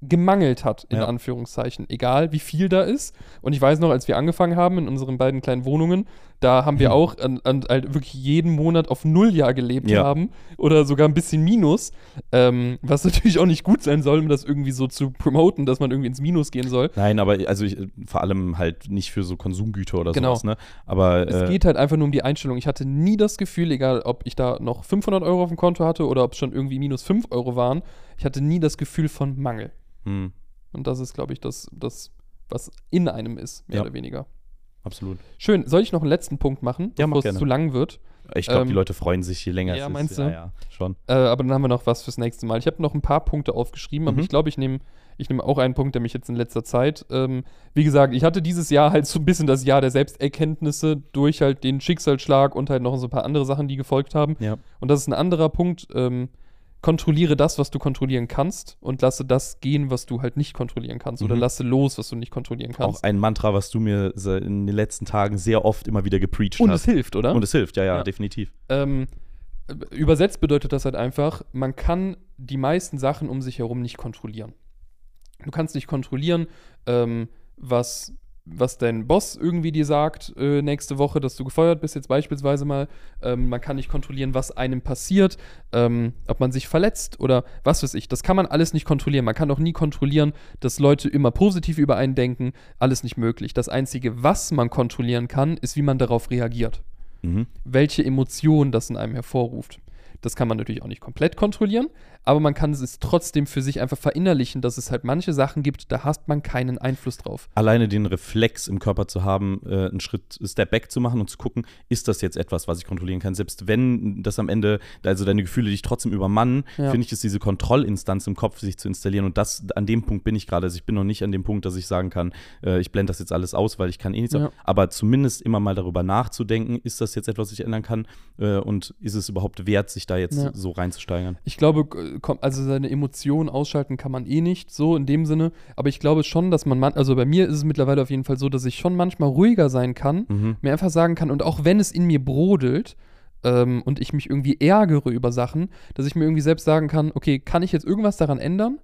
gemangelt hat, in Ja. Anführungszeichen. Egal, wie viel da ist. Und ich weiß noch, als wir angefangen haben in unseren beiden kleinen Wohnungen, da haben wir Hm. auch an, an, halt wirklich jeden Monat auf Nulljahr gelebt Ja. haben. Oder sogar ein bisschen Minus. Ähm, was natürlich auch nicht gut sein soll, um das irgendwie so zu promoten, dass man irgendwie ins Minus gehen soll. Nein, aber also ich, vor allem halt nicht für so Konsumgüter oder Genau. sowas, ne? Aber Es äh, geht halt einfach nur um die Einstellung. Ich hatte nie das Gefühl, egal ob ich da noch 500 Euro auf dem Konto hatte oder ob es schon irgendwie minus 5 Euro waren, ich hatte nie das Gefühl von Mangel. Hm, Und das ist, glaube ich, das, das, was in einem ist, mehr Ja. oder weniger. absolut. Schön. Soll ich noch einen letzten Punkt machen, Ja, mach bevor es gerne. zu lang wird? Ich glaube, die Ähm, Leute freuen sich, je länger ja, es ist. meinst du? Ja, ja, schon. Äh, aber dann haben wir noch was fürs nächste Mal. Ich habe noch ein paar Punkte aufgeschrieben, aber Mhm. ich glaube, ich nehme ich nehme auch einen Punkt, der mich jetzt in letzter Zeit, ähm, wie gesagt, ich hatte dieses Jahr halt so ein bisschen das Jahr der Selbsterkenntnisse durch halt den Schicksalsschlag und halt noch so ein paar andere Sachen, die gefolgt haben. Ja. Und das ist ein anderer Punkt. Ähm, kontrolliere das, was du kontrollieren kannst und lasse das gehen, was du halt nicht kontrollieren kannst. Oder Mhm. lasse los, was du nicht kontrollieren kannst. Auch ein Mantra, was du mir in den letzten Tagen sehr oft immer wieder gepreacht und es hast. hilft, oder? Und es hilft, ja, ja, Ja. definitiv. Ähm, übersetzt bedeutet das halt einfach, man kann die meisten Sachen um sich herum nicht kontrollieren. Du kannst nicht kontrollieren, ähm, was, was dein Boss irgendwie dir sagt äh, nächste Woche, dass du gefeuert bist, jetzt beispielsweise mal. Ähm, man kann nicht kontrollieren, was einem passiert, ähm, ob man sich verletzt oder was weiß ich. Das kann man alles nicht kontrollieren. Man kann auch nie kontrollieren, dass Leute immer positiv über einen denken. Alles nicht möglich. Das Einzige, was man kontrollieren kann, ist, wie man darauf reagiert Mhm. welche Emotionen das in einem hervorruft. Das kann man natürlich auch nicht komplett kontrollieren, aber man kann es trotzdem für sich einfach verinnerlichen, dass es halt manche Sachen gibt, da hat man keinen Einfluss drauf. Alleine den Reflex im Körper zu haben, äh, einen Schritt Step Back zu machen und zu gucken, ist das jetzt etwas, was ich kontrollieren kann? Selbst wenn das am Ende, also deine Gefühle dich trotzdem übermannen, Ja. finde ich, ist diese Kontrollinstanz im Kopf, sich zu installieren. Und das, an dem Punkt bin ich gerade. Also ich bin noch nicht an dem Punkt, dass ich sagen kann, äh, ich blende das jetzt alles aus, weil ich kann eh nichts. Ja. Aber zumindest immer mal darüber nachzudenken, ist das jetzt etwas, was ich ändern kann? Äh, und ist es überhaupt wert, sich da jetzt Ja. so reinzusteigern? Ich glaube, also seine Emotionen ausschalten kann man eh nicht, so in dem Sinne. Aber ich glaube schon, dass man, man also bei mir ist es mittlerweile auf jeden Fall so, dass ich schon manchmal ruhiger sein kann, Mhm. mir einfach sagen kann, und auch wenn es in mir brodelt ähm, und ich mich irgendwie ärgere über Sachen, dass ich mir irgendwie selbst sagen kann, okay, kann ich jetzt irgendwas daran ändern?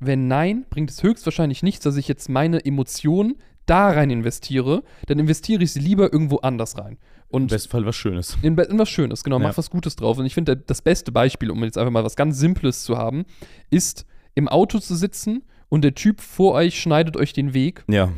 Wenn nein, bringt es höchstwahrscheinlich nichts, dass ich jetzt meine Emotionen da rein investiere, dann investiere ich sie lieber irgendwo anders rein. Im Und besten Fall was Schönes. in, in was Schönes, genau, Ja. mach was Gutes drauf. Und ich finde, das beste Beispiel, um jetzt einfach mal was ganz Simples zu haben, ist im Auto zu sitzen und der Typ vor euch schneidet euch den Weg. Ja.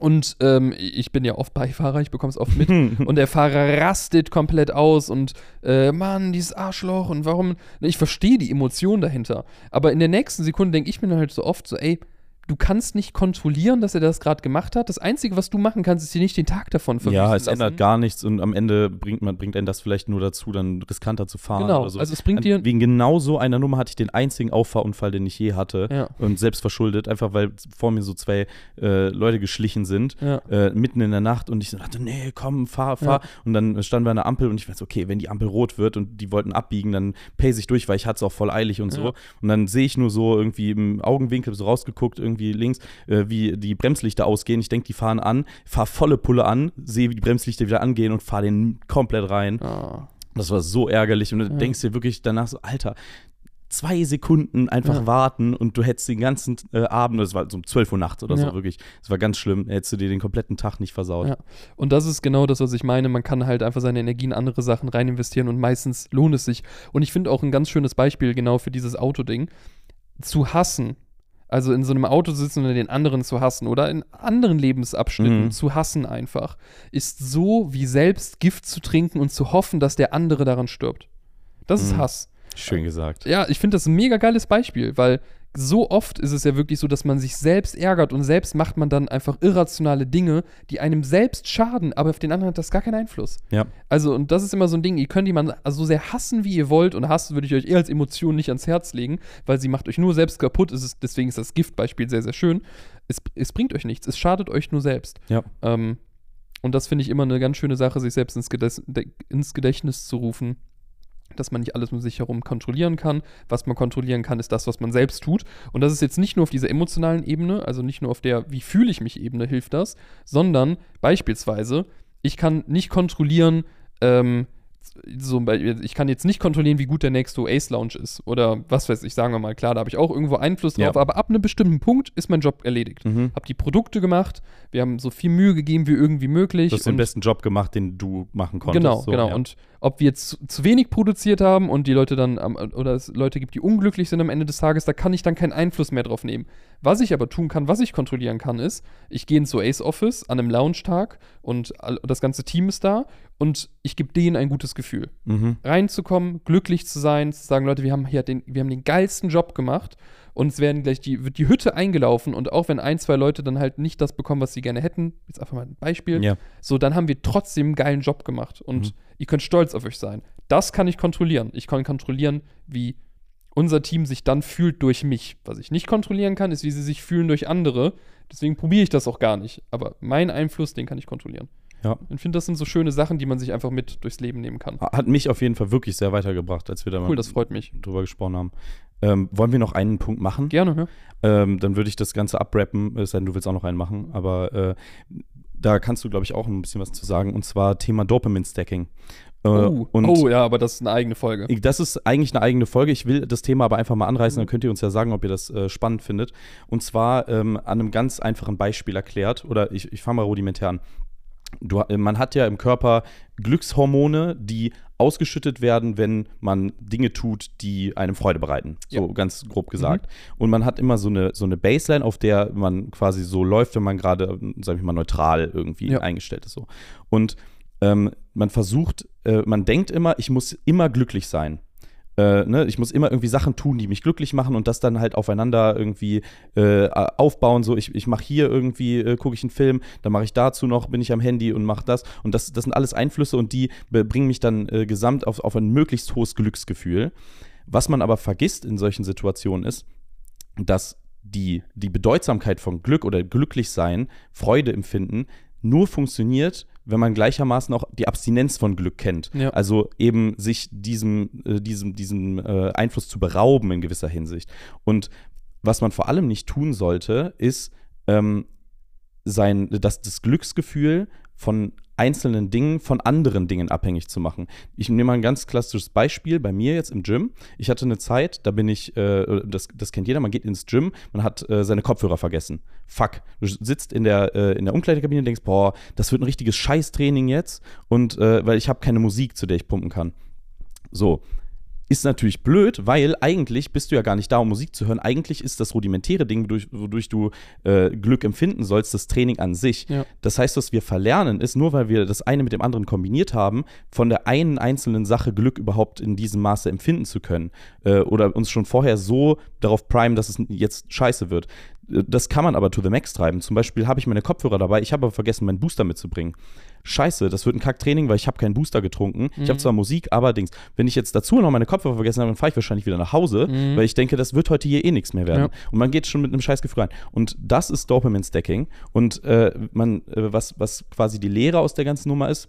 Und ähm, ich bin ja oft Beifahrer, ich bekomme es oft mit. und der Fahrer rastet komplett aus und äh, Mann, dieses Arschloch und warum. Ich verstehe die Emotion dahinter. Aber in der nächsten Sekunde denke ich mir dann halt so oft so, ey, du kannst nicht kontrollieren, dass er das gerade gemacht hat. Das Einzige, was du machen kannst, ist dir nicht den Tag davon verwüsten Ja, es lassen. ändert gar nichts und am Ende bringt man bringt einen das vielleicht nur dazu, dann riskanter zu fahren Genau, oder so. also es bringt dir- Wegen genau so einer Nummer hatte ich den einzigen Auffahrunfall, den ich je hatte Ja. und selbst verschuldet, einfach weil vor mir so zwei äh, Leute geschlichen sind, Ja. äh, mitten in der Nacht und ich so dachte, nee, komm, fahr, fahr. Und dann standen wir an der Ampel und ich weiß, okay, wenn die Ampel rot wird und die wollten abbiegen, dann pace ich durch, weil ich hatte es auch voll eilig und so. Ja. Und dann sehe ich nur so irgendwie im Augenwinkel so rausgeguckt, irgendwie links, äh, wie die Bremslichter ausgehen. Ich denke, die fahren an, fahr volle Pulle an, sehe, wie die Bremslichter wieder angehen und fahr den komplett rein. Ah. Das war so ärgerlich. Und du Ja. denkst dir wirklich danach so, Alter, zwei Sekunden einfach Ja. warten und du hättest den ganzen äh, Abend, das war so um 12 Uhr nachts oder Ja. so, wirklich. Das war ganz schlimm. Hättest du dir den kompletten Tag nicht versaut. Ja. Und das ist genau das, was ich meine. Man kann halt einfach seine Energie in andere Sachen rein investieren und meistens lohnt es sich. Und ich finde auch ein ganz schönes Beispiel genau für dieses Autoding. Zu hassen, also in so einem Auto sitzen und den anderen zu hassen oder in anderen Lebensabschnitten Mhm. zu hassen einfach, ist so wie selbst Gift zu trinken und zu hoffen, dass der andere daran stirbt. Das ist Mhm. Hass. Schön gesagt. Ja, ich finde das ein mega geiles Beispiel, weil so oft ist es ja wirklich so, dass man sich selbst ärgert und selbst macht man dann einfach irrationale Dinge, die einem selbst schaden, aber auf den anderen hat das gar keinen Einfluss. Ja. Also, und das ist immer so ein Ding, ihr könnt jemanden so sehr hassen, wie ihr wollt, und Hass würde ich euch eher als Emotion nicht ans Herz legen, weil sie macht euch nur selbst kaputt. Es ist, deswegen ist das Giftbeispiel sehr, sehr schön. Es, es bringt euch nichts, es schadet euch nur selbst. Ja. Ähm, und das finde ich immer eine ganz schöne Sache, sich selbst ins, Gedes ins Gedächtnis zu rufen, dass man nicht alles um sich herum kontrollieren kann. Was man kontrollieren kann, ist das, was man selbst tut. Und das ist jetzt nicht nur auf dieser emotionalen Ebene, also nicht nur auf der Wie fühle ich mich Ebene hilft das, sondern beispielsweise, ich kann nicht kontrollieren, ähm, so, ich kann jetzt nicht kontrollieren, wie gut der nächste Ace Lounge ist. Oder was weiß ich, sagen wir mal, klar, da habe ich auch irgendwo Einfluss drauf, Ja. aber ab einem bestimmten Punkt ist mein Job erledigt. Mhm. Hab die Produkte gemacht, wir haben so viel Mühe gegeben wie irgendwie möglich. Du hast den besten Job gemacht, den du machen konntest. Genau, so, genau. Ja. Und ob wir jetzt zu, zu wenig produziert haben und die Leute dann, am- oder es Leute gibt, die unglücklich sind am Ende des Tages, da kann ich dann keinen Einfluss mehr drauf nehmen. Was ich aber tun kann, was ich kontrollieren kann, ist, ich gehe ins Ace Office an einem Lounge-Tag und das ganze Team ist da und ich gebe denen ein gutes Gefühl. Mhm. Reinzukommen, glücklich zu sein, zu sagen, Leute, wir haben hier den, wir haben den geilsten Job gemacht und es werden gleich die, wird die Hütte eingelaufen und auch wenn ein, zwei Leute dann halt nicht das bekommen, was sie gerne hätten, jetzt einfach mal ein Beispiel, Ja. so, dann haben wir trotzdem einen geilen Job gemacht und Mhm. ihr könnt stolz auf euch sein. Das kann ich kontrollieren. Ich kann kontrollieren, wie unser Team sich dann fühlt durch mich. Was ich nicht kontrollieren kann, ist, wie sie sich fühlen durch andere. Deswegen probiere ich das auch gar nicht. Aber mein Einfluss, den kann ich kontrollieren. Ja. Ich finde, das sind so schöne Sachen, die man sich einfach mit durchs Leben nehmen kann. Hat mich auf jeden Fall wirklich sehr weitergebracht, als wir da Cool, mal das freut mich. drüber gesprochen haben. Ähm, wollen wir noch einen Punkt machen? Gerne, ja. Ähm, dann würde ich das Ganze abrappen, es sei denn, du willst auch noch einen machen. Aber äh, da kannst du, glaube ich, auch ein bisschen was zu sagen. Und zwar Thema Dopamine-Stacking. Äh, Oh, oh, ja, aber das ist eine eigene Folge. Das ist eigentlich eine eigene Folge. Ich will das Thema aber einfach mal anreißen, Mhm. dann könnt ihr uns ja sagen, ob ihr das äh, spannend findet. Und zwar ähm, an einem ganz einfachen Beispiel erklärt, oder ich, ich fange mal rudimentär an. Du, äh, man hat ja im Körper Glückshormone, die ausgeschüttet werden, wenn man Dinge tut, die einem Freude bereiten. So Ja. ganz grob gesagt. Und man hat immer so eine, so eine Baseline, auf der man quasi so läuft, wenn man gerade, sag ich mal, neutral irgendwie Ja. eingestellt ist. So. Und ähm, man versucht, äh, man denkt immer, ich muss immer glücklich sein. Äh, ne, ich muss immer irgendwie Sachen tun, die mich glücklich machen und das dann halt aufeinander irgendwie äh, aufbauen. So, ich, ich mache hier irgendwie, äh, gucke ich einen Film, dann mache ich dazu noch, bin ich am Handy und mache das. Und das, das sind alles Einflüsse und die bringen mich dann äh, gesamt auf, auf ein möglichst hohes Glücksgefühl. Was man aber vergisst in solchen Situationen ist, dass die, die Bedeutsamkeit von Glück oder Glücklichsein, Freude empfinden, nur funktioniert, wenn man gleichermaßen auch die Abstinenz von Glück kennt. Ja. Also eben sich diesem, äh, diesem, diesem äh, Einfluss zu berauben in gewisser Hinsicht. Und was man vor allem nicht tun sollte, ist ähm, sein, das, das Glücksgefühl von einzelnen Dingen von anderen Dingen abhängig zu machen. Ich nehme mal ein ganz klassisches Beispiel bei mir jetzt im Gym. Ich hatte eine Zeit, da bin ich, äh, das, das kennt jeder, man geht ins Gym, man hat äh, seine Kopfhörer vergessen. Fuck. Du sitzt in der, äh, in der Umkleidekabine und denkst, boah, das wird ein richtiges Scheißtraining jetzt und äh, weil ich habe keine Musik, zu der ich pumpen kann. So. Ist natürlich blöd, weil eigentlich bist du ja gar nicht da, um Musik zu hören. Eigentlich ist das rudimentäre Ding, wodurch, wodurch du äh, Glück empfinden sollst, das Training an sich. Ja. Das heißt, was wir verlernen, ist nur, weil wir das eine mit dem anderen kombiniert haben, von der einen einzelnen Sache Glück überhaupt in diesem Maße empfinden zu können. Äh, oder uns schon vorher so darauf primen, dass es jetzt scheiße wird. Das kann man aber to the max treiben. Zum Beispiel habe ich meine Kopfhörer dabei, ich habe aber vergessen, meinen Booster mitzubringen. Scheiße, das wird ein Kacktraining, weil ich habe keinen Booster getrunken. Ich habe Mhm. zwar Musik, aber Dings. Wenn ich jetzt dazu noch meine Kopfhörer vergessen habe, dann fahre ich wahrscheinlich wieder nach Hause, Mhm. weil ich denke, das wird heute hier eh nichts mehr werden. Ja. Und man geht schon mit einem Scheißgefühl rein. Und das ist Dopamine-Stacking. Und äh, man, äh, was, was quasi die Lehre aus der ganzen Nummer ist,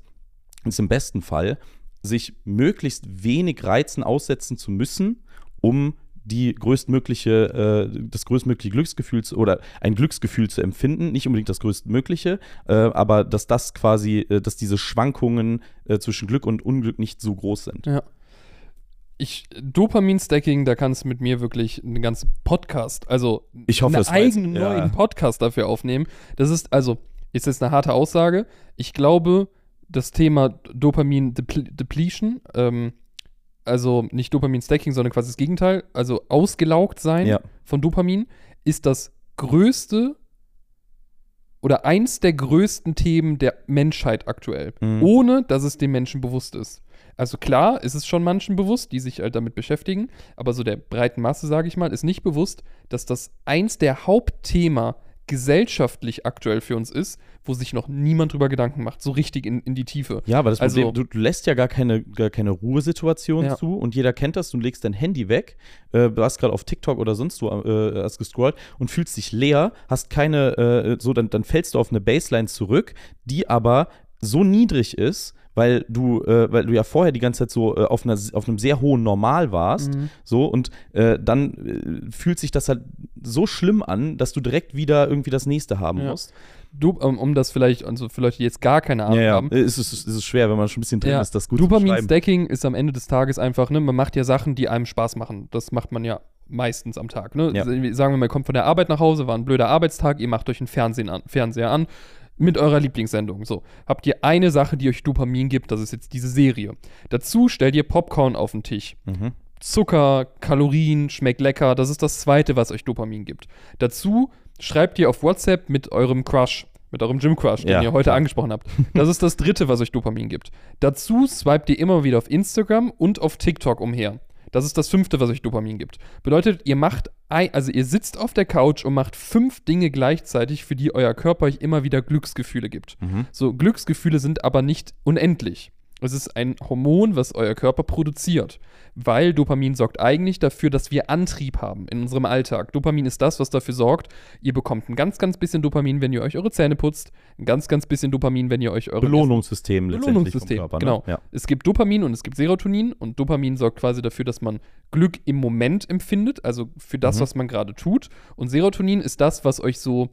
ist im besten Fall, sich möglichst wenig Reizen aussetzen zu müssen, um die größtmögliche, äh, das größtmögliche Glücksgefühl zu, oder ein Glücksgefühl zu empfinden, nicht unbedingt das größtmögliche, äh, aber dass das quasi, äh, dass diese Schwankungen äh, zwischen Glück und Unglück nicht so groß sind. Ja. Ich, Dopamin-Stacking, da kannst du mit mir wirklich einen ganzen Podcast, also Ich hoffe, einen eigenen ja. neuen Podcast dafür aufnehmen. Das ist, also, ist jetzt eine harte Aussage. Ich glaube, das Thema Dopamin-Depletion, ähm, also nicht Dopamin-Stacking, sondern quasi das Gegenteil, also ausgelaugt sein Ja. von Dopamin, ist das größte oder eins der größten Themen der Menschheit aktuell, Mhm. ohne dass es den Menschen bewusst ist. Also klar, ist es schon manchen bewusst, die sich halt damit beschäftigen, aber so der breiten Masse, sage ich mal, ist nicht bewusst, dass das eins der Hauptthema gesellschaftlich aktuell für uns ist, wo sich noch niemand drüber Gedanken macht, so richtig in, in die Tiefe. Ja, aber das Also- Problem, du, du lässt ja gar keine, gar keine Ruhesituation Ja. zu und jeder kennt das. Du legst dein Handy weg, äh, warst gerade auf TikTok oder sonst wo, äh, hast gescrollt und fühlst dich leer, hast keine, äh, so, dann, dann fällst du auf eine Baseline zurück, die aber so niedrig ist, weil du, äh, weil du ja vorher die ganze Zeit so äh, auf, einer, auf einem sehr hohen Normal warst, Mhm. so und äh, dann äh, fühlt sich das halt so schlimm an, dass du direkt wieder irgendwie das nächste haben Ja. musst. Du, um, um das vielleicht, also für Leute, die jetzt gar keine Ahnung Ja, ja. haben, Es ist, es ist schwer, wenn man schon ein bisschen drin Ja, ist, das gut. Dopamin-Stacking ist am Ende des Tages einfach, ne, man macht ja Sachen, die einem Spaß machen. Das macht man ja meistens am Tag. Ne? Ja. Sagen wir mal, ihr kommt von der Arbeit nach Hause, war ein blöder Arbeitstag, ihr macht euch einen Fernsehen an, Fernseher an mit eurer Lieblingssendung. So, habt ihr eine Sache, die euch Dopamin gibt, das ist jetzt diese Serie. Dazu stellt ihr Popcorn auf den Tisch. Mhm. Zucker, Kalorien, schmeckt lecker. Das ist das Zweite, was euch Dopamin gibt. Dazu schreibt ihr auf WhatsApp mit eurem Crush, mit eurem Gym-Crush, den Ja, ihr heute angesprochen habt. Das ist das Dritte, was euch Dopamin gibt. Dazu swipet ihr immer wieder auf Instagram und auf TikTok umher. Das ist das Fünfte, was euch Dopamin gibt. Bedeutet, ihr macht, also ihr sitzt auf der Couch und macht fünf Dinge gleichzeitig, für die euer Körper euch immer wieder Glücksgefühle gibt. Mhm. So, Glücksgefühle sind aber nicht unendlich. Es ist ein Hormon, was euer Körper produziert. Weil Dopamin sorgt eigentlich dafür, dass wir Antrieb haben in unserem Alltag. Dopamin ist das, was dafür sorgt, ihr bekommt ein ganz, ganz bisschen Dopamin, wenn ihr euch eure Zähne putzt, ein ganz, ganz bisschen Dopamin, wenn ihr euch eure Belohnungssystem letztendlich Belohnungssystem, Körper. genau. Ne? Ja. Es gibt Dopamin und es gibt Serotonin und Dopamin sorgt quasi dafür, dass man Glück im Moment empfindet, also für das, Mhm. was man gerade tut. Und Serotonin ist das, was euch so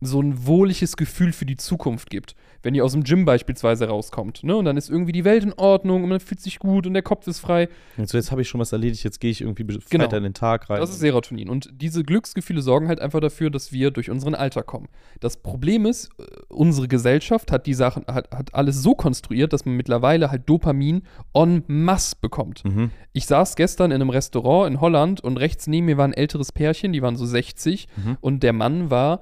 so ein wohliges Gefühl für die Zukunft gibt. Wenn ihr aus dem Gym beispielsweise rauskommt, ne, und dann ist irgendwie die Welt in Ordnung und man fühlt sich gut und der Kopf ist frei. Jetzt, jetzt habe ich schon was erledigt, jetzt gehe ich irgendwie Genau. weiter in den Tag rein. Das ist Serotonin. Und diese Glücksgefühle sorgen halt einfach dafür, dass wir durch unseren Alltag kommen. Das Problem ist, äh, unsere Gesellschaft hat die Sachen, hat, hat alles so konstruiert, dass man mittlerweile halt Dopamin en masse bekommt. mhm. Ich saß gestern in einem Restaurant in Holland und rechts neben mir war ein älteres Pärchen, die waren so 60 Mhm. und der Mann war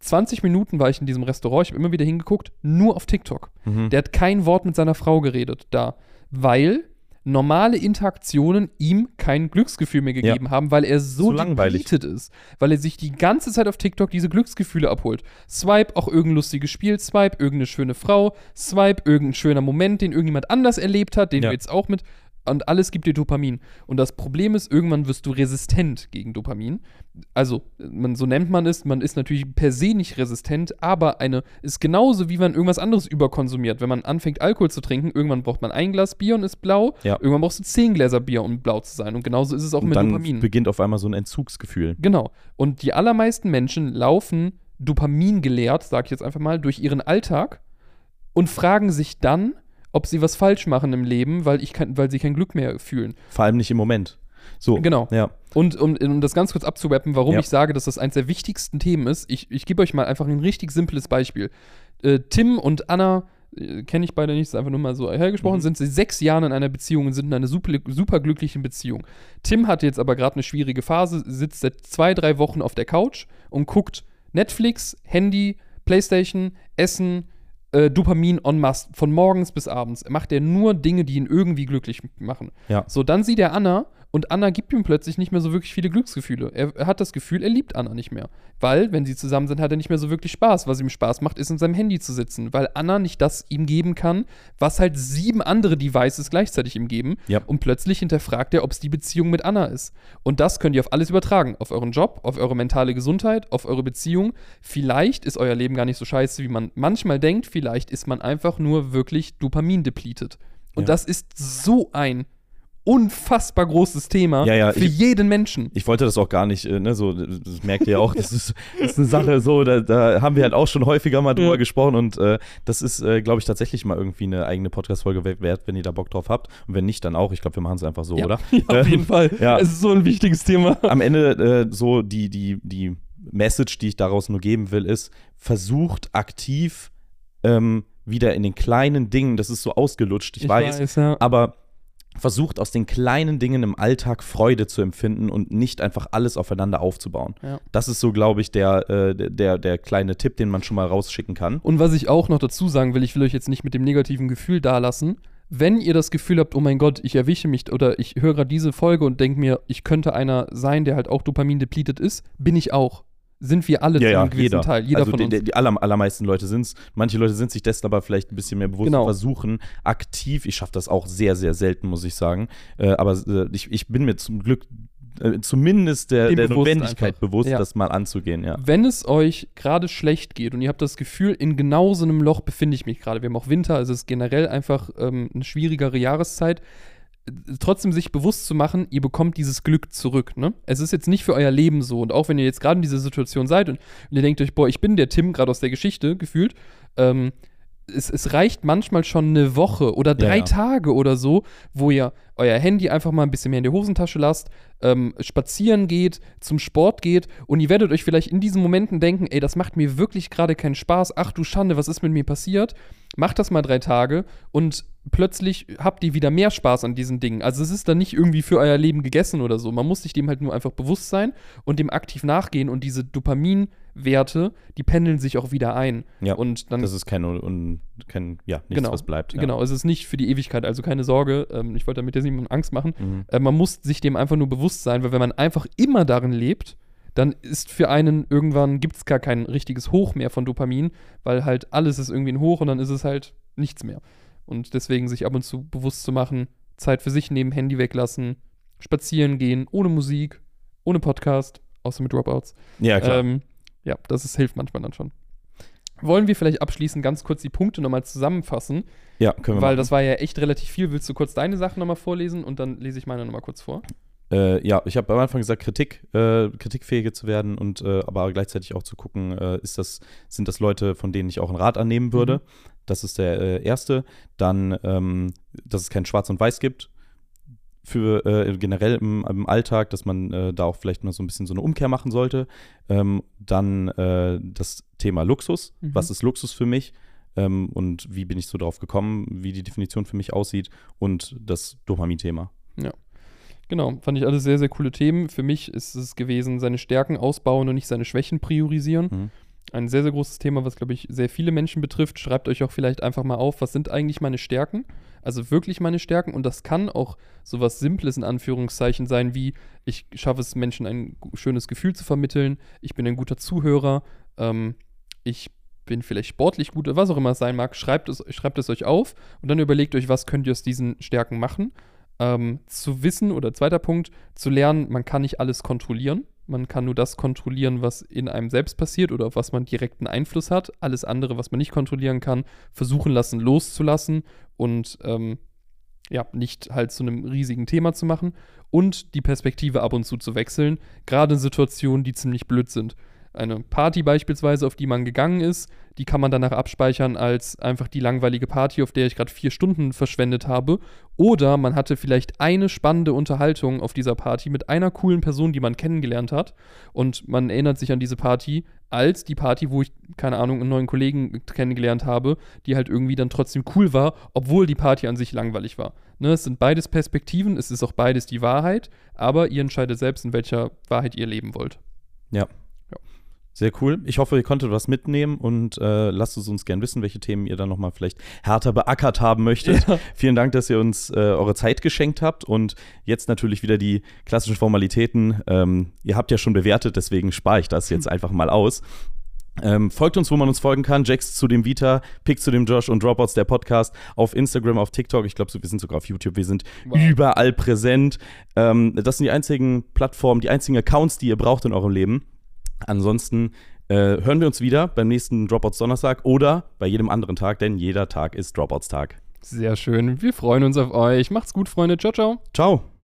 20 Minuten war ich in diesem Restaurant, ich habe immer wieder hingeguckt, nur auf TikTok. Mhm. Der hat kein Wort mit seiner Frau geredet da, weil normale Interaktionen ihm kein Glücksgefühl mehr gegeben haben, weil er so Zu langweilig. ist, weil er sich die ganze Zeit auf TikTok diese Glücksgefühle abholt. Swipe auch irgendein lustiges Spiel, swipe irgendeine schöne Frau, swipe irgendein schöner Moment, den irgendjemand anders erlebt hat, den Ja. du jetzt auch mit und alles gibt dir Dopamin. Und das Problem ist, irgendwann wirst du resistent gegen Dopamin. Also, man, so nennt man es, man ist natürlich per se nicht resistent, aber eine ist genauso wie man irgendwas anderes überkonsumiert. Wenn man anfängt, Alkohol zu trinken, irgendwann braucht man ein Glas Bier und ist blau, Ja. irgendwann brauchst du zehn Gläser Bier, um blau zu sein. Und genauso ist es auch Und mit dann Dopamin. beginnt auf einmal so ein Entzugsgefühl. Genau. Und die allermeisten Menschen laufen Dopamin gelehrt, sag ich jetzt einfach mal, durch ihren Alltag und fragen sich dann, ob sie was falsch machen im Leben, weil, ich kein, weil sie kein Glück mehr fühlen. Vor allem nicht im Moment. So. Genau. Ja. Und um, um das ganz kurz abzuwappen, warum Ja. ich sage, dass das eines der wichtigsten Themen ist, ich, ich gebe euch mal einfach ein richtig simples Beispiel. Äh, Tim und Anna, äh, kenne ich beide nicht, ist einfach nur mal so hergesprochen, Mhm. sind seit sechs Jahren in einer Beziehung und sind in einer super, super glücklichen Beziehung. Tim hat jetzt aber gerade eine schwierige Phase, sitzt seit zwei, drei Wochen auf der Couch und guckt Netflix, Handy, Playstation, Essen, äh, Dopamin en masse. Von morgens bis abends macht er nur Dinge, die ihn irgendwie glücklich machen. Ja. So, dann sieht er Anna und Anna gibt ihm plötzlich nicht mehr so wirklich viele Glücksgefühle. Er, er hat das Gefühl, er liebt Anna nicht mehr. Weil, wenn sie zusammen sind, hat er nicht mehr so wirklich Spaß. Was ihm Spaß macht, ist in seinem Handy zu sitzen, weil Anna nicht das ihm geben kann, was halt sieben andere Devices gleichzeitig ihm geben. Ja. Und plötzlich hinterfragt er, ob es die Beziehung mit Anna ist. Und das könnt ihr auf alles übertragen. Auf euren Job, auf eure mentale Gesundheit, auf eure Beziehung. Vielleicht ist euer Leben gar nicht so scheiße, wie man manchmal denkt. Vielleicht ist man einfach nur wirklich Dopamin depleted. Und Ja. das ist so ein unfassbar großes Thema Ja, ja, für ich- jeden Menschen. Ich wollte das auch gar nicht, äh, ne, so, das merkt ihr ja auch, das ist, das ist eine Sache, so, da, da haben wir halt auch schon häufiger mal drüber Ja. gesprochen und äh, das ist, äh, glaube ich, tatsächlich mal irgendwie eine eigene Podcast-Folge we- wert, wenn ihr da Bock drauf habt. Und wenn nicht, dann auch. Ich glaube, wir machen es einfach so, ja. oder? Ja, auf jeden Fall. ja. Es ist so ein wichtiges Thema. Am Ende äh, so die, die, die Message, die ich daraus nur geben will, ist, versucht aktiv ähm, wieder in den kleinen Dingen, das ist so ausgelutscht, ich, weiß, ja. aber versucht aus den kleinen Dingen im Alltag Freude zu empfinden und nicht einfach alles aufeinander aufzubauen. Ja. Das ist so, glaube ich, der, äh, der, der kleine Tipp, den man schon mal rausschicken kann. Und was ich auch noch dazu sagen will, ich will euch jetzt nicht mit dem negativen Gefühl dalassen. Wenn ihr das Gefühl habt, oh mein Gott, ich erwische mich oder ich höre gerade diese Folge und denke mir, ich könnte einer sein, der halt auch Dopamin depleted ist, bin ich auch. Sind wir alle zu einem gewissen jeder. Teil. Jeder also von die, uns. die, aller, allermeisten Leute sind es. Manche Leute sind sich dessen aber vielleicht ein bisschen mehr bewusst Genau. und versuchen aktiv, ich schaffe das auch sehr, sehr selten, muss ich sagen. Äh, aber äh, ich, ich bin mir zum Glück äh, zumindest der, der bewusst Notwendigkeit einfach. bewusst, Ja. das mal anzugehen, ja. Wenn es euch gerade schlecht geht und ihr habt das Gefühl, in genau so einem Loch befinde ich mich gerade, wir haben auch Winter, also es ist generell einfach ähm, eine schwierigere Jahreszeit, trotzdem sich bewusst zu machen, ihr bekommt dieses Glück zurück. Ne? Es ist jetzt nicht für euer Leben so und auch wenn ihr jetzt gerade in dieser Situation seid und ihr denkt euch, boah, ich bin der Tim gerade aus der Geschichte gefühlt, ähm, es, es reicht manchmal schon eine Woche oder drei ja. Tage oder so, wo ihr euer Handy einfach mal ein bisschen mehr in die Hosentasche lasst, ähm, spazieren geht, zum Sport geht und ihr werdet euch vielleicht in diesen Momenten denken, ey, das macht mir wirklich gerade keinen Spaß, ach du Schande, was ist mit mir passiert? Macht das mal drei Tage und plötzlich habt ihr wieder mehr Spaß an diesen Dingen. Also es ist dann nicht irgendwie für euer Leben gegessen oder so. Man muss sich dem halt nur einfach bewusst sein und dem aktiv nachgehen und diese Dopaminwerte, die pendeln sich auch wieder ein. Ja, und dann Das ist kein, un, kein ja, nichts, Genau, was bleibt. Ja. Genau, es ist nicht für die Ewigkeit, also keine Sorge. Ähm, ich wollte damit jetzt niemandem Angst machen. Mhm. Äh, man muss sich dem einfach nur bewusst sein, weil wenn man einfach immer darin lebt, dann ist für einen irgendwann gibt es gar kein richtiges Hoch mehr von Dopamin, weil halt alles ist irgendwie ein Hoch und dann ist es halt nichts mehr. Und deswegen sich ab und zu bewusst zu machen, Zeit für sich nehmen, Handy weglassen, spazieren gehen, ohne Musik, ohne Podcast, außer mit Dropouts. Ja, klar. Ähm, ja, das ist, hilft manchmal dann schon. Wollen wir vielleicht abschließend ganz kurz die Punkte nochmal zusammenfassen? ja, können wir Weil machen. das war ja echt relativ viel. Willst du kurz deine Sachen nochmal vorlesen und dann lese ich meine nochmal kurz vor? Äh, ja, ich habe am Anfang gesagt, Kritik, äh, kritikfähige zu werden und äh, aber gleichzeitig auch zu gucken, äh, ist das, sind das Leute, von denen ich auch einen Rat annehmen würde. Das ist der äh, erste. Dann, ähm, dass es kein Schwarz und Weiß gibt. Für äh, generell im, im Alltag, dass man äh, da auch vielleicht mal so ein bisschen so eine Umkehr machen sollte. Ähm, dann äh, das Thema Luxus. Mhm. Was ist Luxus für mich? Ähm, und wie bin ich so drauf gekommen, wie die Definition für mich aussieht und das Dopamin-Thema. Genau, fand ich alles sehr, sehr coole Themen. Für mich ist es gewesen, seine Stärken ausbauen und nicht seine Schwächen priorisieren. Mhm. Ein sehr, sehr großes Thema, was, glaube ich, sehr viele Menschen betrifft. Schreibt euch auch vielleicht einfach mal auf, was sind eigentlich meine Stärken? Also wirklich meine Stärken. Und das kann auch sowas Simples in Anführungszeichen sein, wie ich schaffe es, Menschen ein schönes Gefühl zu vermitteln. Ich bin ein guter Zuhörer. Ähm, ich bin vielleicht sportlich gut, was auch immer es sein mag. Schreibt es, schreibt es euch auf und dann überlegt euch, was könnt ihr aus diesen Stärken machen. Ähm, zu wissen, oder zweiter Punkt, zu lernen, man kann nicht alles kontrollieren. Man kann nur das kontrollieren, was in einem selbst passiert oder auf was man direkten Einfluss hat. Alles andere, was man nicht kontrollieren kann, versuchen lassen, loszulassen und ähm, ja, nicht halt zu einem riesigen Thema zu machen und die Perspektive ab und zu zu wechseln, gerade in Situationen, die ziemlich blöd sind. Eine Party beispielsweise, auf die man gegangen ist, die kann man danach abspeichern als einfach die langweilige Party, auf der ich gerade vier Stunden verschwendet habe. Oder man hatte vielleicht eine spannende Unterhaltung auf dieser Party mit einer coolen Person, die man kennengelernt hat. Und man erinnert sich an diese Party als die Party, wo ich, keine Ahnung, einen neuen Kollegen kennengelernt habe, die halt irgendwie dann trotzdem cool war, obwohl die Party an sich langweilig war. Ne, es sind beides Perspektiven, es ist auch beides die Wahrheit, aber ihr entscheidet selbst, in welcher Wahrheit ihr leben wollt. Ja. Sehr cool. Ich hoffe, ihr konntet was mitnehmen und äh, lasst es uns gern wissen, welche Themen ihr dann nochmal vielleicht härter beackert haben möchtet. Ja. Vielen Dank, dass ihr uns äh, eure Zeit geschenkt habt und jetzt natürlich wieder die klassischen Formalitäten. Ähm, ihr habt ja schon bewertet, deswegen spare ich das jetzt einfach mal aus. Ähm, folgt uns, wo man uns folgen kann. Jax zu dem Vita, Pick zu dem Josh und Dropouts, der Podcast. Auf Instagram, auf TikTok. Ich glaube, wir sind sogar auf YouTube. Wir sind wow. überall präsent. Ähm, das sind die einzigen Plattformen, die einzigen Accounts, die ihr braucht in eurem Leben. Ansonsten äh, hören wir uns wieder beim nächsten Dropouts Donnerstag oder bei jedem anderen Tag, denn jeder Tag ist Dropouts Tag. Sehr schön. Wir freuen uns auf euch. Macht's gut, Freunde. Ciao, ciao. Ciao.